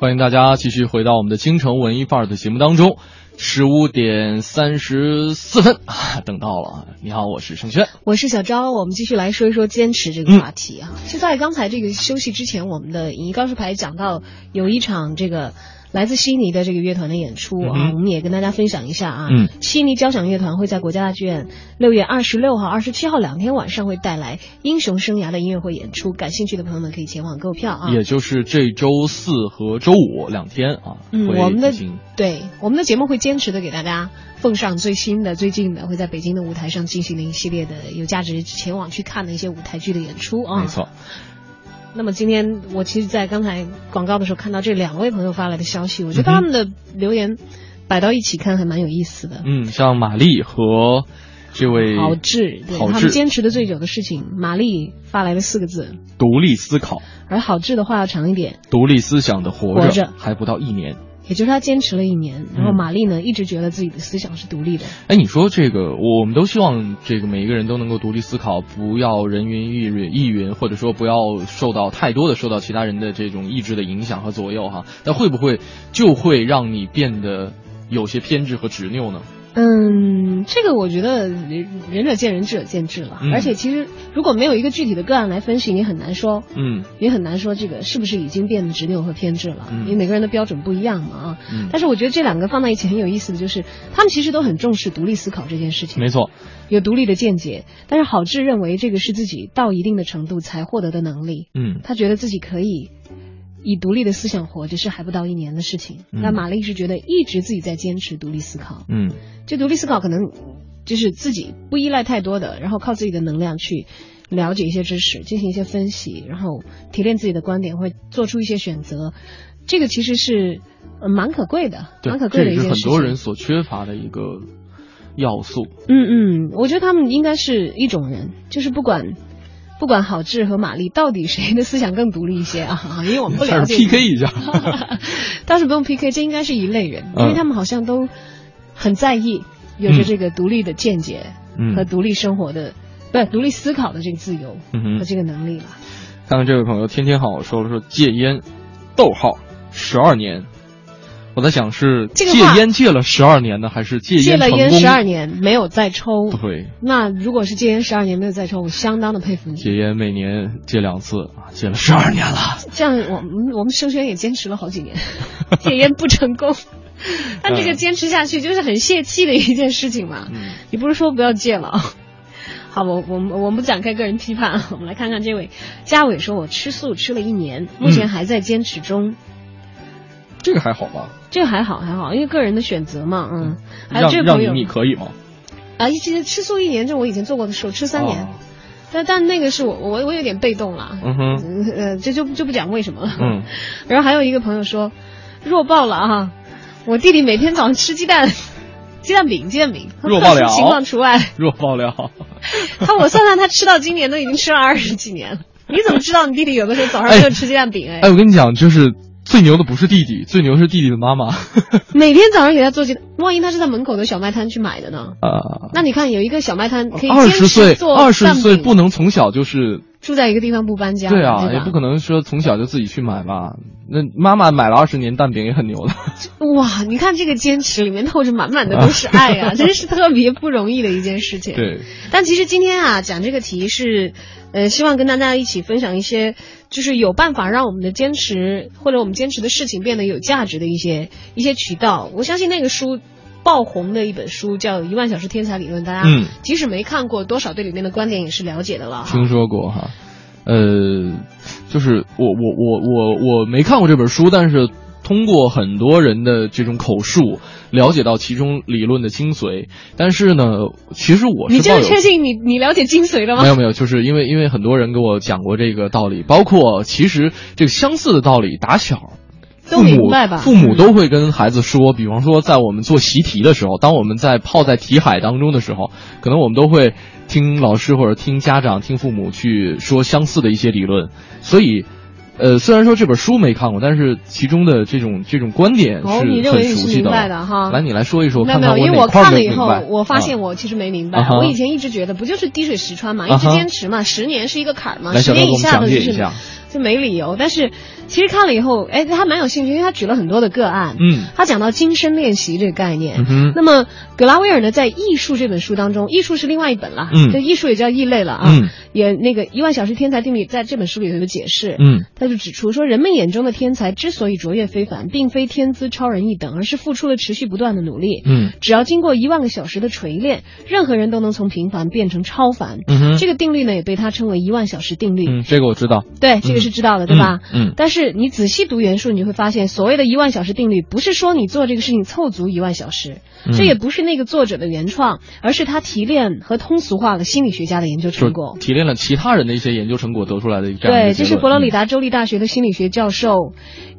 欢迎大家继续回到我们的京城文艺范儿的节目当中，十五点三十四分，啊 等到了。你好，我是盛轩。我是小昭，我们继续来说一说坚持这个话题啊。就在刚才这个休息之前，我们的影艺告示牌讲到有一场这个来自悉尼的这个乐团的演出啊，嗯我们也跟大家分享一下啊。嗯悉尼交响乐团会在国家大剧院六月二十六号、二十七号两天晚上会带来《英雄生涯》的音乐会演出，感兴趣的朋友们可以前往购票啊。也就是这周四和周五两天啊，嗯，我们的对我们的节目会坚持的给大家奉上最新的、最近的，会在北京的舞台上进行的一系列的有价值前往去看的一些舞台剧的演出啊。没错。那么今天我其实，在刚才广告的时候看到这两位朋友发来的消息，我觉得他们的留言摆到一起看还蛮有意思的。嗯，像玛丽和这位郝志，对他们坚持的最久的事情，玛丽发来了四个字，独立思考、而郝志的话要长一点，独立思想的活活着。还不到一年。也就是他坚持了一年，然后嗯玛丽呢一直觉得自己的思想是独立的。哎，你说这个，我们都希望这个每一个人都能够独立思考，不要人云亦云，亦云，或者说不要受到太多的受到其他人的这种意志的影响和左右哈。但会不会就会让你变得有些偏执和执拗呢？嗯，这个我觉得仁仁者见仁，智者见智了。嗯。而且其实如果没有一个具体的个案来分析，你很难说，嗯。也很难说这个是不是已经变得执拗和偏执了，嗯。因为每个人的标准不一样嘛啊。嗯。但是我觉得这两个放在一起很有意思的就是，他们其实都很重视独立思考这件事情，没错，有独立的见解。但是郝志认为这个是自己到一定的程度才获得的能力，嗯。他觉得自己可以以独立的思想活着是还不到一年的事情。嗯那玛丽是觉得一直自己在坚持独立思考，嗯就独立思考可能就是自己不依赖太多的，然后靠自己的能量去了解一些知识，进行一些分析，然后提炼自己的观点，会做出一些选择。这个其实是呃蛮可贵的，蛮可，贵的一件事情。多人所缺乏的一个要素。嗯嗯，我觉得他们应该是一种人，就是不管不管郝志和玛丽到底谁的思想更独立一些啊，因为我们不了解。PK 一下，倒是不用 PK，这应该是一类人，嗯。因为他们好像都很在意有着这个独立的见解嗯。和独立生活的，不是独立思考的这个自由嗯和这个能力吧。看看这位朋友天天好说了说戒烟，逗号十二年。我在想是戒烟戒了十二年呢，还是戒烟戒了烟十二年没有再抽，对，那如果是戒烟十二年没有再抽，我相当的佩服你。戒烟每年戒两次，啊戒了十二年了。这样我们我们生轩也坚持了好几年，戒烟不成功，但这个坚持下去就是很泄气的一件事情嘛。嗯你不是说不要戒了啊？好，我我们我们不展开个人批判，我们来看看这位嘉伟说，我吃素吃了一年，目前还在坚持中。这个还好吧？这个还好还好，因为个人的选择嘛，嗯。还有让让你这位朋友你可以吗？啊，其实吃素一年，这我以前做过的事，我吃三年。哦但但那个是我我我有点被动了，嗯哼，呃，这就就不讲为什么了。嗯，然后还有一个朋友说，弱爆了啊！我弟弟每天早上吃鸡蛋，鸡蛋饼，鸡蛋饼，弱爆了 情况除外。弱爆了。他我算算，他吃到今年都已经吃了二十几年了。你怎么知道你弟弟有的时候早上没有吃鸡蛋饼？哎，哎，我跟你讲，就是最牛的不是弟弟，最牛是弟弟的妈妈。每天早上给他做鸡蛋，万一他是在门口的小卖摊去买的呢？啊，那你看有一个小卖摊可以二十岁，做二十岁不能从小就是住在一个地方不搬家，对啊，吧也不可能说从小就自己去买吧。那妈妈买了二十年蛋饼也很牛的。哇，你看这个坚持里面透着满满的都是爱啊，真是特别不容易的一件事情。对，但其实今天啊，讲这个题是，呃，希望跟大家一起分享一些，就是有办法让我们的坚持或者我们坚持的事情变得有价值的一些一些渠道。我相信那个书。爆红的一本书叫《一万小时天才理论》，大家嗯即使没看过，多少对里面的观点也是了解的了。听说过哈，呃，就是我我我我我没看过这本书，但是通过很多人的这种口述，了解到其中理论的精髓。但是呢，其实我你是抱有真的确定你你了解精髓了吗？没有没有，就是因为因为很多人给我讲过这个道理，包括其实这个相似的道理，打小。都父母明白吧父母都会跟孩子说，比方说，在我们做习题的时候，当我们在泡在题海当中的时候，可能我们都会听老师或者听家长、听父母去说相似的一些理论。所以，呃，虽然说这本书没看过，但是其中的这种这种观点是哦，你认很为你是明熟悉的。白的哈？来，你来说一说，没有没有，因为我看了以后我发现啊我其实没明白。啊我以前一直觉得不就是滴水石穿嘛，一直坚持嘛，十年是一个坎儿嘛，十年以下的就是讲解一下就没理由。但是其实看了以后，哎，他蛮有兴趣，因为他举了很多的个案。嗯他讲到精深练习这个概念。嗯那么格拉威尔呢，在《艺术》这本书当中，艺术是另外一本了，嗯这艺术也叫异类了啊。嗯也那个一万小时天才定律在这本书里头有解释。嗯他就指出说，人们眼中的天才之所以卓越非凡，并非天资超人一等，而是付出了持续不断的努力。嗯只要经过一万个小时的锤炼，任何人都能从平凡变成超凡。嗯哼这个定律呢，也被他称为一万小时定律。嗯，这个我知道。对，这个是知道的，对吧？嗯嗯但是你仔细读原书，你会发现，所谓的一万小时定律，不是说你做这个事情凑足一万小时，嗯这也不是那个作者的原创，而是他提炼和通俗化了心理学家的研究成果。提炼了其他人的一些研究成果得出来的一对，个结论这是佛罗里达州立大学的心理学教授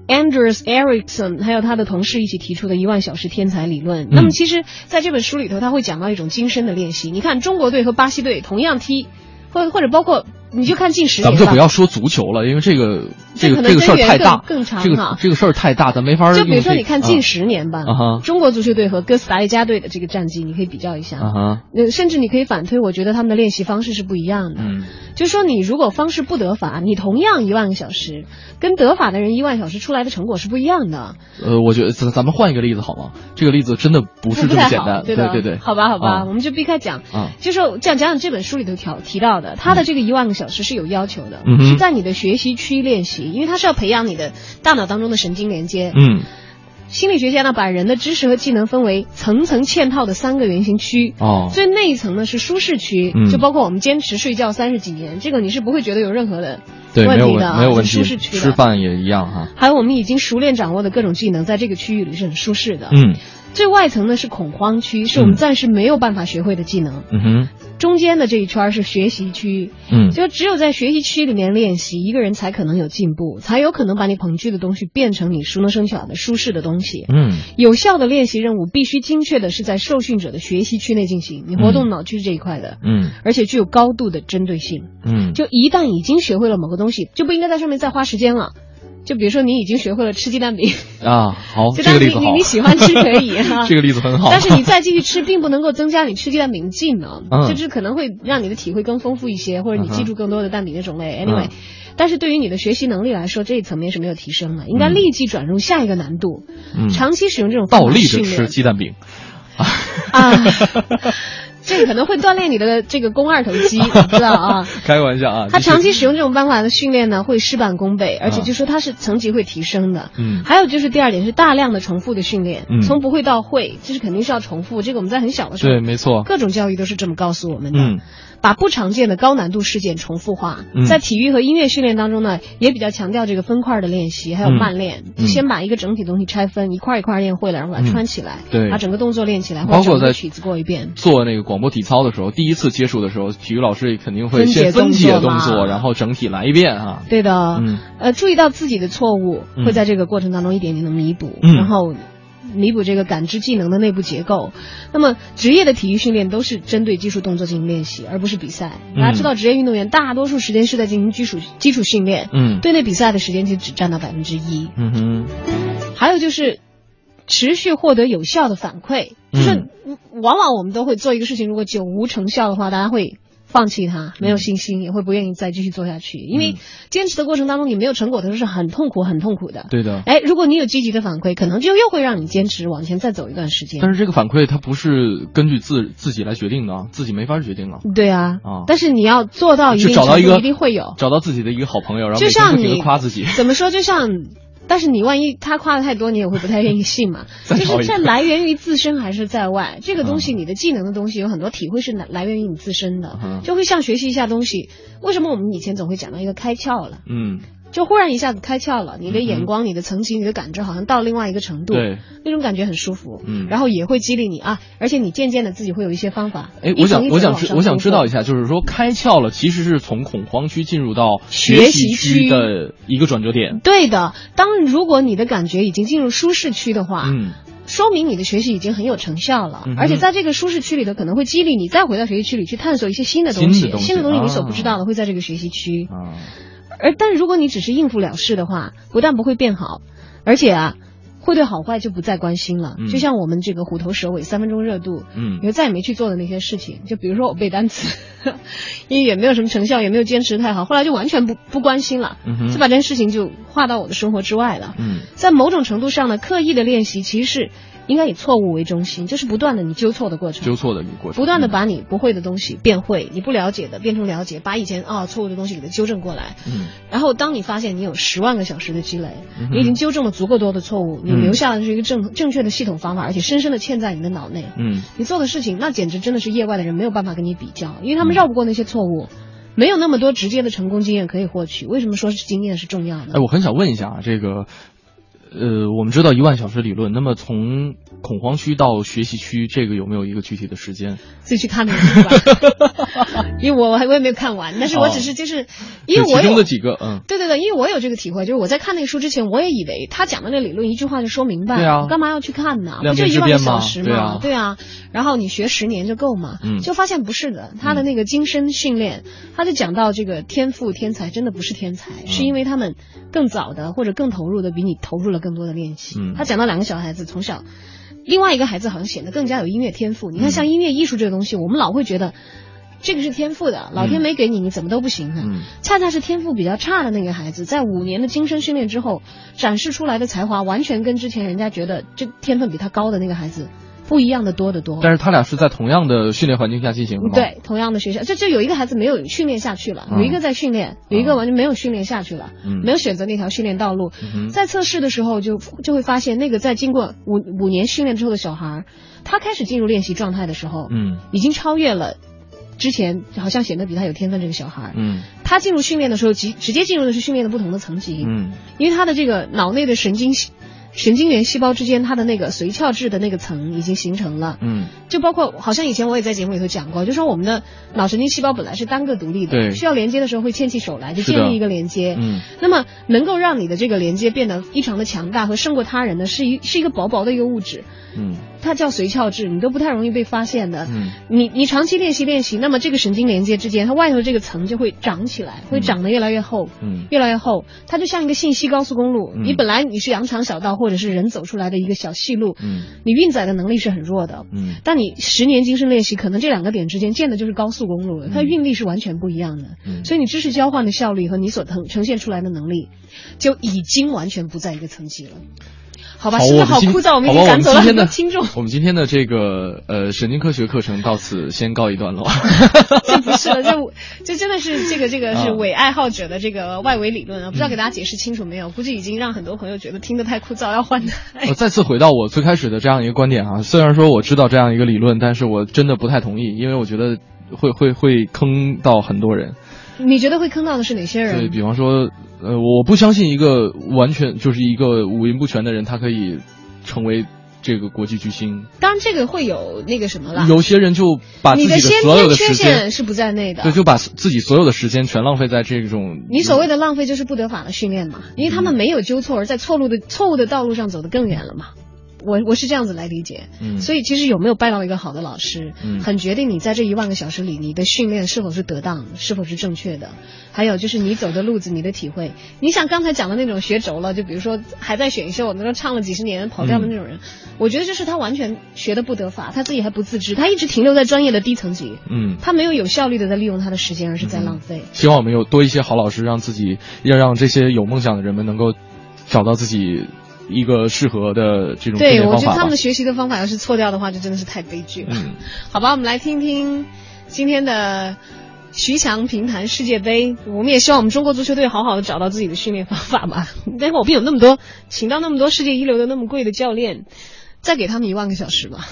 Andrews Erickson 还有他的同事一起提出的一万小时天才理论。嗯那么其实在这本书里头，他会讲到一种精深的练习。你看中国队和巴西队同样踢，或或者包括你就看近十咱年吧。们就不要说足球了，因为这个这个这个事儿太大，更更长这个这个事儿太大，咱没法就比如说，你看近啊十年吧，中国足球队和哥斯达黎加队的这个战绩，你可以比较一下。啊哈，呃，甚至你可以反推，我觉得他们的练习方式是不一样的。嗯，就是说，你如果方式不得法，你同样一万个小时，跟得法的人一万小时出来的成果是不一样的。呃，我觉得咱咱们换一个例子好吗？这个例子真的不是这么简单，对的对对，好吧，好吧，啊我们就避开讲。啊就说这样讲讲这本书里头提提到的，他的这个一万个小时是有要求的，嗯是在你的学习区练习，因为它是要培养你的大脑当中的神经连接。嗯心理学家呢，把人的知识和技能分为层层嵌套的三个圆形区。哦最内层呢是舒适区，嗯就包括我们坚持睡觉三十几年，这个你是不会觉得有任何的对，没有问题的啊，没有问题，舒适区。吃饭也一样哈。还有我们已经熟练掌握的各种技能，在这个区域里是很舒适的。嗯最外层呢是恐慌区，是我们暂时没有办法学会的技能。嗯哼中间的这一圈是学习区，嗯就只有在学习区里面练习，一个人才可能有进步，才有可能把你恐惧的东西变成你熟能生巧的舒适的东西。嗯有效的练习任务必须精确的是在受训者的学习区内进行，你活动脑区这一块的，嗯而且具有高度的针对性。嗯就一旦已经学会了某个东西，就不应该在上面再花时间了。就比如说你已经学会了吃鸡蛋饼，啊，好，就这个例子好。你喜欢吃可以哈 这个例子很好。但是你再继续吃，并不能够增加你吃鸡蛋饼的技能，嗯就是可能会让你的体会更丰富一些，或者你记住更多的蛋饼的种类。嗯 Anyway，、但是对于你的学习能力来说，这一层面是没有提升的，应该嗯立即转入下一个难度。嗯长期使用这种方倒立着吃鸡蛋饼。啊，这个可能会锻炼你的这个肱二头肌，你知道啊。开玩笑啊。他长期使用这种方法的训练呢，会事半功倍，而且啊就说他是层级会提升的。嗯还有就是第二点是大量的重复的训练，嗯从不会到会，这是肯定是要重复。这个我们在很小的时候，对，没错。各种教育都是这么告诉我们的。嗯把不常见的高难度事件重复化，嗯在体育和音乐训练当中呢，也比较强调这个分块的练习，还有嗯慢练，嗯先把一个整体东西拆分，一块一块练会了，然后把它嗯穿起来，对把整个动作练起来，包括在或者曲子过一遍。做那个广播体操的时候，第一次接触的时候，体育老师肯定会先分解动动作然后整体来一遍啊。对的，嗯呃，注意到自己的错误，嗯会在这个过程当中一点点的弥补，嗯然后弥补这个感知技能的内部结构。那么，职业的体育训练都是针对技术动作进行练习，而不是比赛。嗯大家知道，职业运动员大多数时间是在进行基础基础训练，嗯对内比赛的时间其实只占到百分之一。嗯哼还有就是。持续获得有效的反馈，就是嗯往往我们都会做一个事情，如果久无成效的话，大家会放弃它，没有信心，也会不愿意再继续做下去。因为坚持的过程当中，你没有成果的时候是很痛苦、很痛苦的。对的。哎，如果你有积极的反馈，可能就又会让你坚持往前再走一段时间。但是这个反馈它不是根据自自己来决定的啊，自己没法决定啊。对啊，啊但是你要做到一定一个一定会有。找到自己的一个好朋友，然后就像你夸自己。怎么说？就像，但是你万一他夸的太多，你也会不太愿意信嘛。就是这来源于自身还是在外？这个东西，你的技能的东西有很多体会是来来源于你自身的，嗯就会像学习一下东西。为什么我们以前总会讲到一个开窍了？嗯，就忽然一下子开窍了，你的眼光、你的层级、你的感知好像到另外一个程度，对，那种感觉很舒服，嗯。然后也会激励你啊，而且你渐渐的自己会有一些方法。哎，我想我想知我想知道一下，就是说开窍了，其实是从恐慌区进入到学习习区。的一个转折点。对的，当如果你的感觉已经进入舒适区的话，嗯。说明你的学习已经很有成效了，嗯而且在这个舒适区里头，可能会激励你再回到学习区里去探索一些新的东西，新的东西东西你啊所不知道的会在这个学习区。啊，而但如果你只是应付了事的话，不但不会变好，而且啊，会对好坏就不再关心了。嗯就像我们这个虎头蛇尾三分钟热度，嗯你就再也没去做的那些事情，就比如说我背单词，因为也没有什么成效，也没有坚持太好，后来就完全不不关心了，嗯就把这件事情就划到我的生活之外了。嗯在某种程度上呢，刻意的练习其实是应该以错误为中心，就是不断的你纠错的过程，纠错的你过程，不断的把你不会的东西变会，你不了解的变成了解，把以前啊错误的东西给它纠正过来。嗯然后当你发现你有十万个小时的积累，嗯你已经纠正了足够多的错误，你嗯留下的是一个正正确的系统方法，而且深深的嵌在你的脑内。嗯你做的事情，那简直真的是业外的人没有办法跟你比较，因为他们绕不过那些错误，没有那么多直接的成功经验可以获取。为什么说是经验是重要的？哎，我很想问一下啊，这个，呃，我们知道一万小时理论，那么从恐慌区到学习区，这个有没有一个具体的时间？自己去看那个书吧，因为我我还我也没有看完，但是我只是就是，因为我有其中的几个，嗯，对对对，因为我有这个体会，就是我在看那个书之前，我也以为他讲的那理论一句话就说明白，对啊。我干嘛要去看呢？不就一万个小时对啊。对啊，然后你学十年就够嘛，嗯。就发现不是的，他的那个精深训练，他就讲到这个天赋天才真的不是天才，嗯。是因为他们更早的或者更投入的比你投入了更多的练习。嗯。他讲到两个小孩子从小。另外一个孩子好像显得更加有音乐天赋。你看，嗯。像音乐艺术这个东西，我们老会觉得这个是天赋的，老天没给你，你怎么都不行恰恰是天赋比较差的那个孩子，在五年的精深训练之后，展示出来的才华，完全跟之前人家觉得这天分比他高的那个孩子不一样的多得多。但是他俩是在同样的训练环境下进行的吗？，对，同样的学校，这就有一个孩子没有训练下去了，嗯。有一个在训练，有一个完全没有训练下去了，嗯。没有选择那条训练道路。嗯在测试的时候就就会发现，那个在经过五五年训练之后的小孩，他开始进入练习状态的时候，嗯。已经超越了之前好像显得比他有天分这个小孩，嗯。他进入训练的时候，直直接进入的是训练的不同的层级，嗯。因为他的这个脑内的神经细神经元细胞之间，它的那个髓鞘质的那个层已经形成了。嗯。就包括好像以前我也在节目里头讲过，就说我们的脑神经细胞本来是单个独立的，对。需要连接的时候会牵起手来，就建立一个连接。嗯。那么能够让你的这个连接变得异常的强大和胜过他人的是一是一个薄薄的一个物质，嗯。它叫髓鞘质，你都不太容易被发现的。嗯。你你长期练习练习，那么这个神经连接之间，它外头这个层就会长起来，会长得越来越厚，嗯。越来越厚，它就像一个信息高速公路。嗯。你本来你是羊肠小道或者是人走出来的一个小细路，嗯你运载的能力是很弱的。嗯但你十年精神练习，可能这两个点之间建的就是高速公路了，它的运力是完全不一样的。嗯所以你知识交换的效率和你所呈呈现出来的能力，就已经完全不在一个层级了。好吧，好，是不是好枯燥？我们已经赶走了很多听众。我们今天的这个呃神经科学课程到此先告一段落。这 不是了，这这真的是这个这个是啊伪爱好者的这个外围理论啊！不知道给大家解释清楚没有？估计已经让很多朋友觉得听得太枯燥，要换台。我再次回到我最开始的这样一个观点啊，虽然说我知道这样一个理论，但是我真的不太同意，因为我觉得会会会坑到很多人。你觉得会坑到的是哪些人对？比方说，呃，我不相信一个完全就是一个五音不全的人，他可以成为这个国际巨星。当然，这个会有那个什么了。有些人就把自己你的先所有天缺的时间陷，是不在内的。对，就把自己所有的时间全浪费在这种你所谓的浪费就是不得法的训练嘛，因为他们没有纠错，而在错误的错误的道路上走得更远了嘛。我我是这样子来理解，嗯。所以其实有没有拜到一个好的老师，嗯。很决定你在这一万个小时里，你的训练是否是得当，是否是正确的，还有就是你走的路子，你的体会。你想刚才讲的那种学轴了，就比如说还在选秀，那个唱了几十年跑调的那种人，我觉得就是他完全学的不得法，他自己还不自知，他一直停留在专业的低层级，嗯。他没有有效率的在利用他的时间，而是在浪费。希望我们有多一些好老师，让自己要让这些有梦想的人们能够找到自己一个适合的这种训对，我觉得他们的。学习的方法要是错掉的话，就真的是太悲剧了。嗯，好吧，我们来听听今天的徐强评谈世界杯。我们也希望我们中国足球队好好的找到自己的训练方法吧。但是我们有那么多，请到那么多世界一流的那么贵的教练，再给他们一万个小时吧。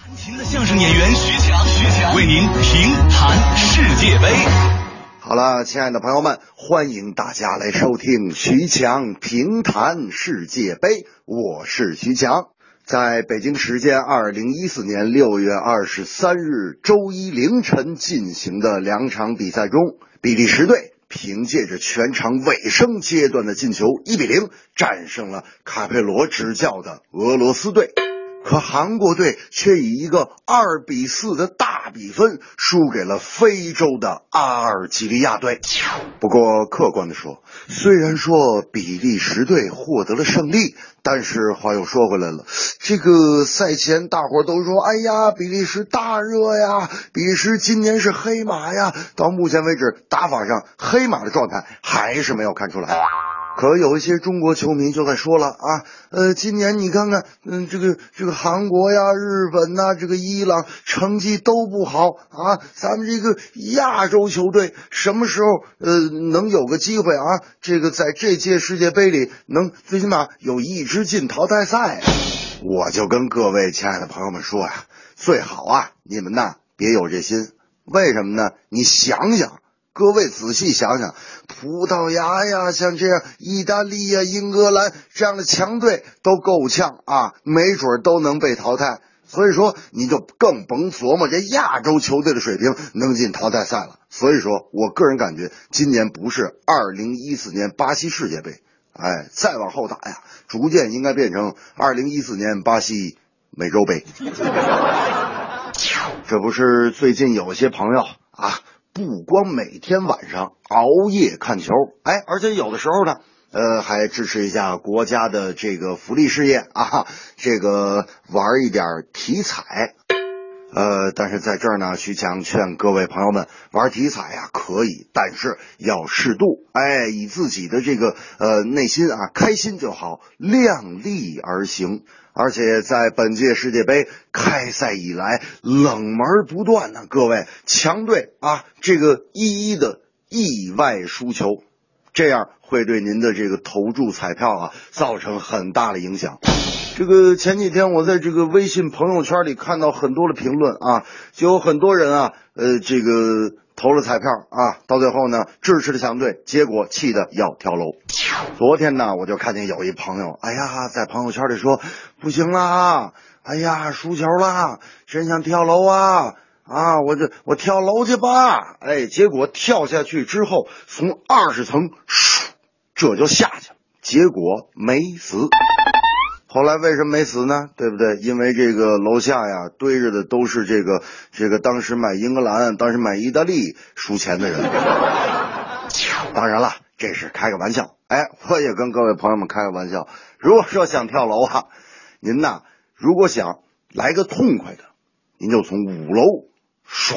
弹琴的相声演员徐强，徐强为您评谈世界杯。好了，亲爱的朋友们，欢迎大家来收听徐强评谈世界杯，我是徐强。在北京时间二零一四年六月二十三日周一凌晨进行的两场比赛中，比利时队凭借着全场尾声阶段的进球，一比零战胜了卡佩罗执教的俄罗斯队。可韩国队却以一个二比四的大比分输给了非洲的阿尔及利亚队。不过，客观的说，虽然说比利时队获得了胜利，但是话又说回来了，这个赛前大伙都说：“哎呀，比利时大热呀，比利时今年是黑马呀。”到目前为止，打法上黑马的状态还是没有看出来。可有一些中国球迷就在说了啊，呃，今年你看看，嗯，这个这个韩国呀、日本呐、这个伊朗成绩都不好啊，咱们这个亚洲球队什么时候呃能有个机会啊？这个在这届世界杯里能最起码有一支进淘汰赛、啊，我就跟各位亲爱的朋友们说呀、最好啊，你们呐别有这心，为什么呢？你想想。各位仔细想想，葡萄牙呀，像这样意大利呀、英格兰这样的强队都够呛啊，没准都能被淘汰。所以说，你就更甭琢磨这亚洲球队的水平能进淘汰赛了。所以说我个人感觉，今年不是二零一四年巴西世界杯，哎，再往后打呀，逐渐应该变成二零一四年巴西美洲杯。这不是最近有些朋友啊。不光每天晚上熬夜看球，哎，而且有的时候呢，呃，还支持一下国家的这个福利事业啊，这个玩一点体彩。呃，但是在这儿呢，徐强劝各位朋友们玩体彩呀、可以，但是要适度，哎，以自己的这个呃内心啊开心就好，量力而行。而且在本届世界杯开赛以来，冷门不断呢，各位强队啊，这个一一的意外输球，这样会对您的这个投注彩票啊造成很大的影响。这个前几天我在这个微信朋友圈里看到很多的评论啊，就有很多人啊，呃，这个投了彩票啊，到最后呢支持了强队，结果气得要跳楼。昨天呢，我就看见有一朋友，哎呀，在朋友圈里说不行啦，哎呀，输球啦，真想跳楼啊啊，我这我跳楼去吧，哎，结果跳下去之后，从二十层，这就下去了，结果没死。后来为什么没死呢？对不对？因为这个楼下呀堆着的都是这个这个当时买英格兰、当时买意大利输钱的人。当然了，这是开个玩笑。哎，我也跟各位朋友们开个玩笑。如果说想跳楼啊，您呐，如果想来个痛快的，您就从五楼唰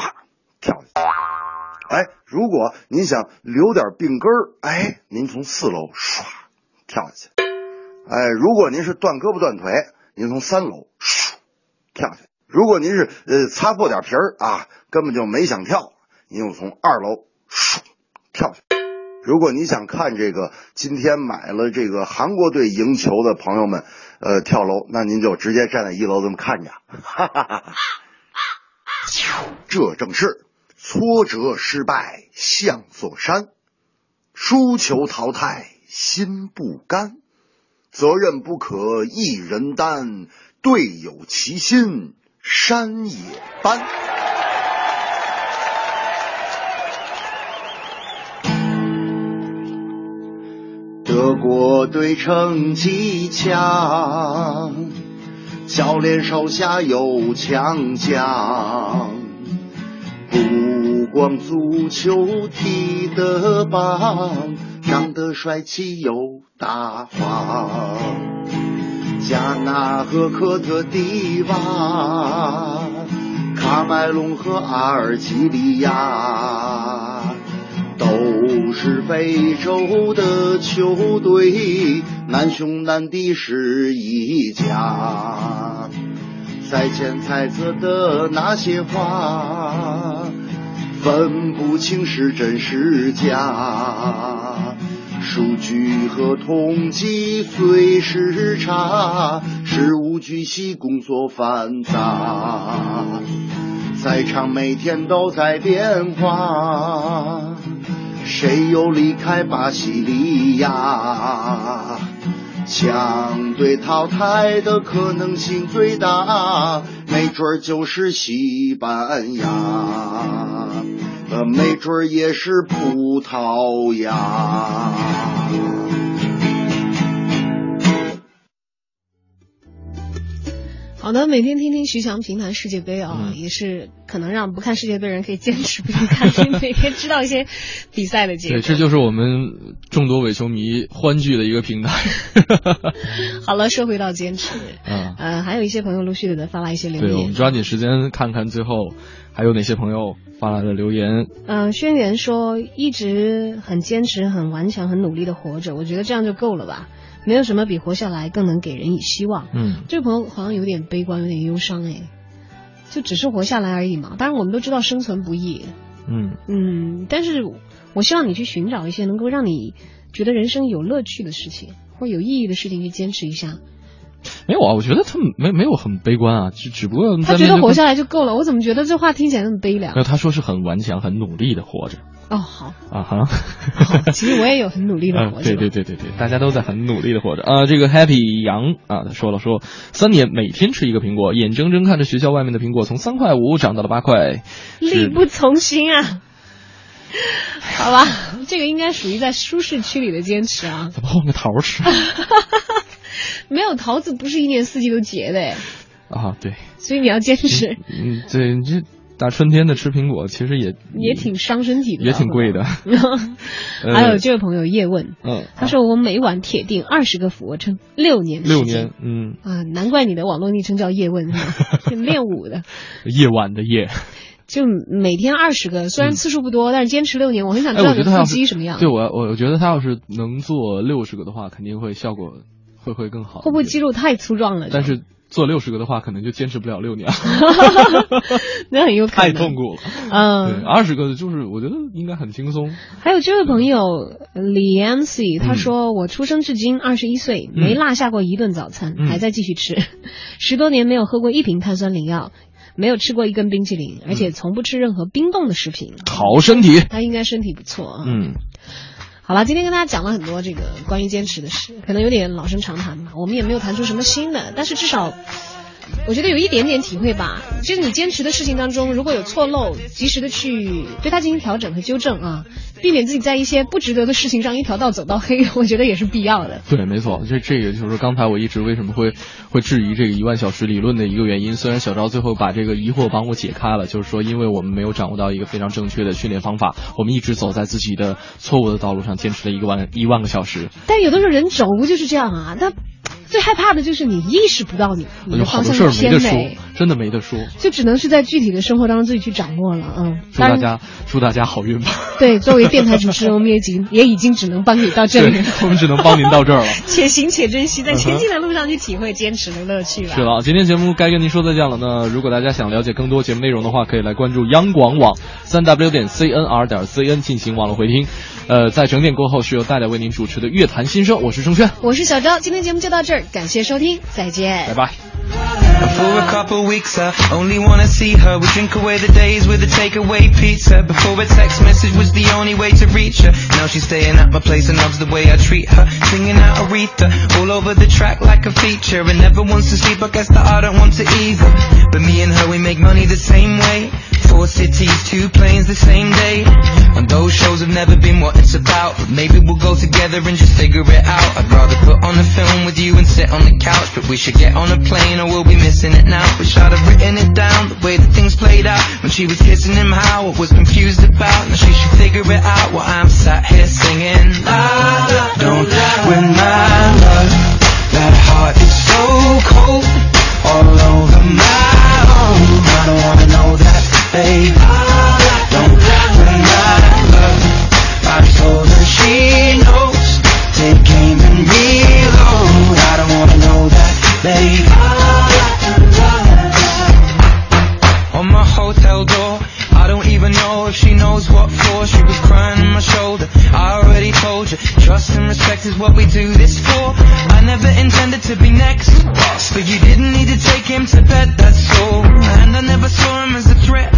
跳下去。哎，如果您想留点病根儿，哎，您从四楼唰跳下去。哎，如果您是断胳膊断腿，您从三楼唰跳下；如果您是呃擦破点皮儿啊，根本就没想跳，您又从二楼唰跳下。如果你想看这个今天买了这个韩国队赢球的朋友们，呃跳楼，那您就直接站在一楼这么看着，哈哈哈哈。这正是挫折失败像座山，输球淘汰心不甘。责任不可一人担，队友齐心山也搬。德国队成绩强，教练手下有强将，不光足球踢得棒，长得帅气又大方。加纳和科特迪瓦，喀麦隆和阿尔及利亚。都是非洲的球队，难兄难弟是一家。赛前猜测的那些话，分不清是真是假。数据和统计随时查，事无巨细，工作繁杂。赛场每天都在变化。谁又离开巴西利亚？强队淘汰的可能性最大，没准就是西班牙，呃，没准儿也是葡萄牙。好的，每天听听徐翔评谈世界杯啊，也是可能让不看世界杯的人可以坚持不去看，每天知道一些比赛的结果。对，这就是我们众多伪球迷欢聚的一个平台。好了，说回到坚持，嗯，呃，还有一些朋友陆续的发来一些留言对，我们。抓紧时间看看最后还有哪些朋友发来的留言。嗯、轩辕说一直很坚持、很顽强、很努力的活着，我觉得这样就够了吧。没有什么比活下来更能给人以希望。嗯，这位朋友好像有点悲观，有点忧伤哎，就只是活下来而已嘛。当然我们都知道生存不易，嗯嗯，但是我希望你去寻找一些能够让你觉得人生有乐趣的事情，或有意义的事情去坚持一下。没有啊，我觉得他们没没有很悲观啊，只只不过他觉得活下来就够了，我怎么觉得这话听起来那么悲凉没有，？他说是很顽强、很努力的活着哦，好，啊哈。其实我也有很努力的嗯，活着。对对对对对，大家都在很努力的活着啊。这个 Happy 杨啊，他说了说，三年每天吃一个苹果，眼睁睁看着学校外面的苹果从三块五涨到了八块，力不从心啊。好吧，这个应该属于在舒适区里的坚持啊。怎么换个桃吃 没有桃子不是一年四季都结的哎，啊？对，所以你要坚持，嗯，对，你这大春天的吃苹果其实也也挺伤身体的，也挺贵的。呃 还有这位朋友叶问，嗯，他说我每晚铁定二十个俯卧撑，六年六年，嗯，啊，难怪你的网络昵称叫叶问，是练武的，夜晚的夜。就每天二十个，虽然次数不多，但是坚持六年，我很想知哎，道你的腹肌什么样，对我我我觉得他要是能做六十个的话，肯定会效果会会更好。会不会肌肉太粗壮了？但是做六十个的话，可能就坚持不了六年，那很有可能太痛苦了。嗯，，二十个就是我觉得应该很轻松。还有这位朋友李 MC，他说：“我出生至今二十一岁，嗯没落下过一顿早餐，嗯还在继续吃。十多年没有喝过一瓶碳酸饮料，没有吃过一根冰淇淋，而且从不吃任何冰冻的食品。好身体，他应该身体不错啊。嗯，好了，今天跟大家讲了很多这个关于坚持的事，可能有点老生常谈吧，我们也没有谈出什么新的，但是至少。我觉得有一点点体会吧，就是你坚持的事情当中，如果有错漏，及时的去对它进行调整和纠正啊，避免自己在一些不值得的事情上一条道走到黑，我觉得也是必要的。对，没错，这这个就是刚才我一直为什么会会质疑这个一万小时理论的一个原因。虽然小赵最后把这个疑惑帮我解开了，就是说，因为我们没有掌握到一个非常正确的训练方法，我们一直走在自己的错误的道路上，坚持了一个万一万个小时。但有的时候人轴就是这样啊，他最害怕的就是你意识不到你你的有好方向是多事儿没得说，，真的没得说。就只能是在具体的生活当中自己去掌握了。嗯，祝大家祝大家好运吧。对，作为电台主持人，我们也已经 也已经只能帮你到这里了。，我们只能帮您到这儿了。且行且珍惜，在前进的路上去体会坚持的乐趣吧。是了，今天节目该跟您说再见了。那如果大家想了解更多节目内容的话，可以来关注央广网三 w 点 cnr 点 cn 进行网络回听。呃，在整点过后是由戴戴为您主持的《乐坛新生》，我是盛轩，我是小昭，今天节目就到这儿，感谢收听，再见，拜拜。Four cities, two planes the same day. And those shows have never been what it's about. But maybe we'll go together and just figure it out. I'd rather put on a film with you and sit on the couch. But we should get on a plane or we'll be missing it now. Wish I'd have written it down, the way that things played out. When she was kissing him, how I was confused about. Now she should figure it out while I'm sat here singing. I don't die with my love. That heart is so cold all over my Trust and respect is what we do this for. I never intended to be next But you didn't need to take him to bed, that's all. And I never saw him as a threat.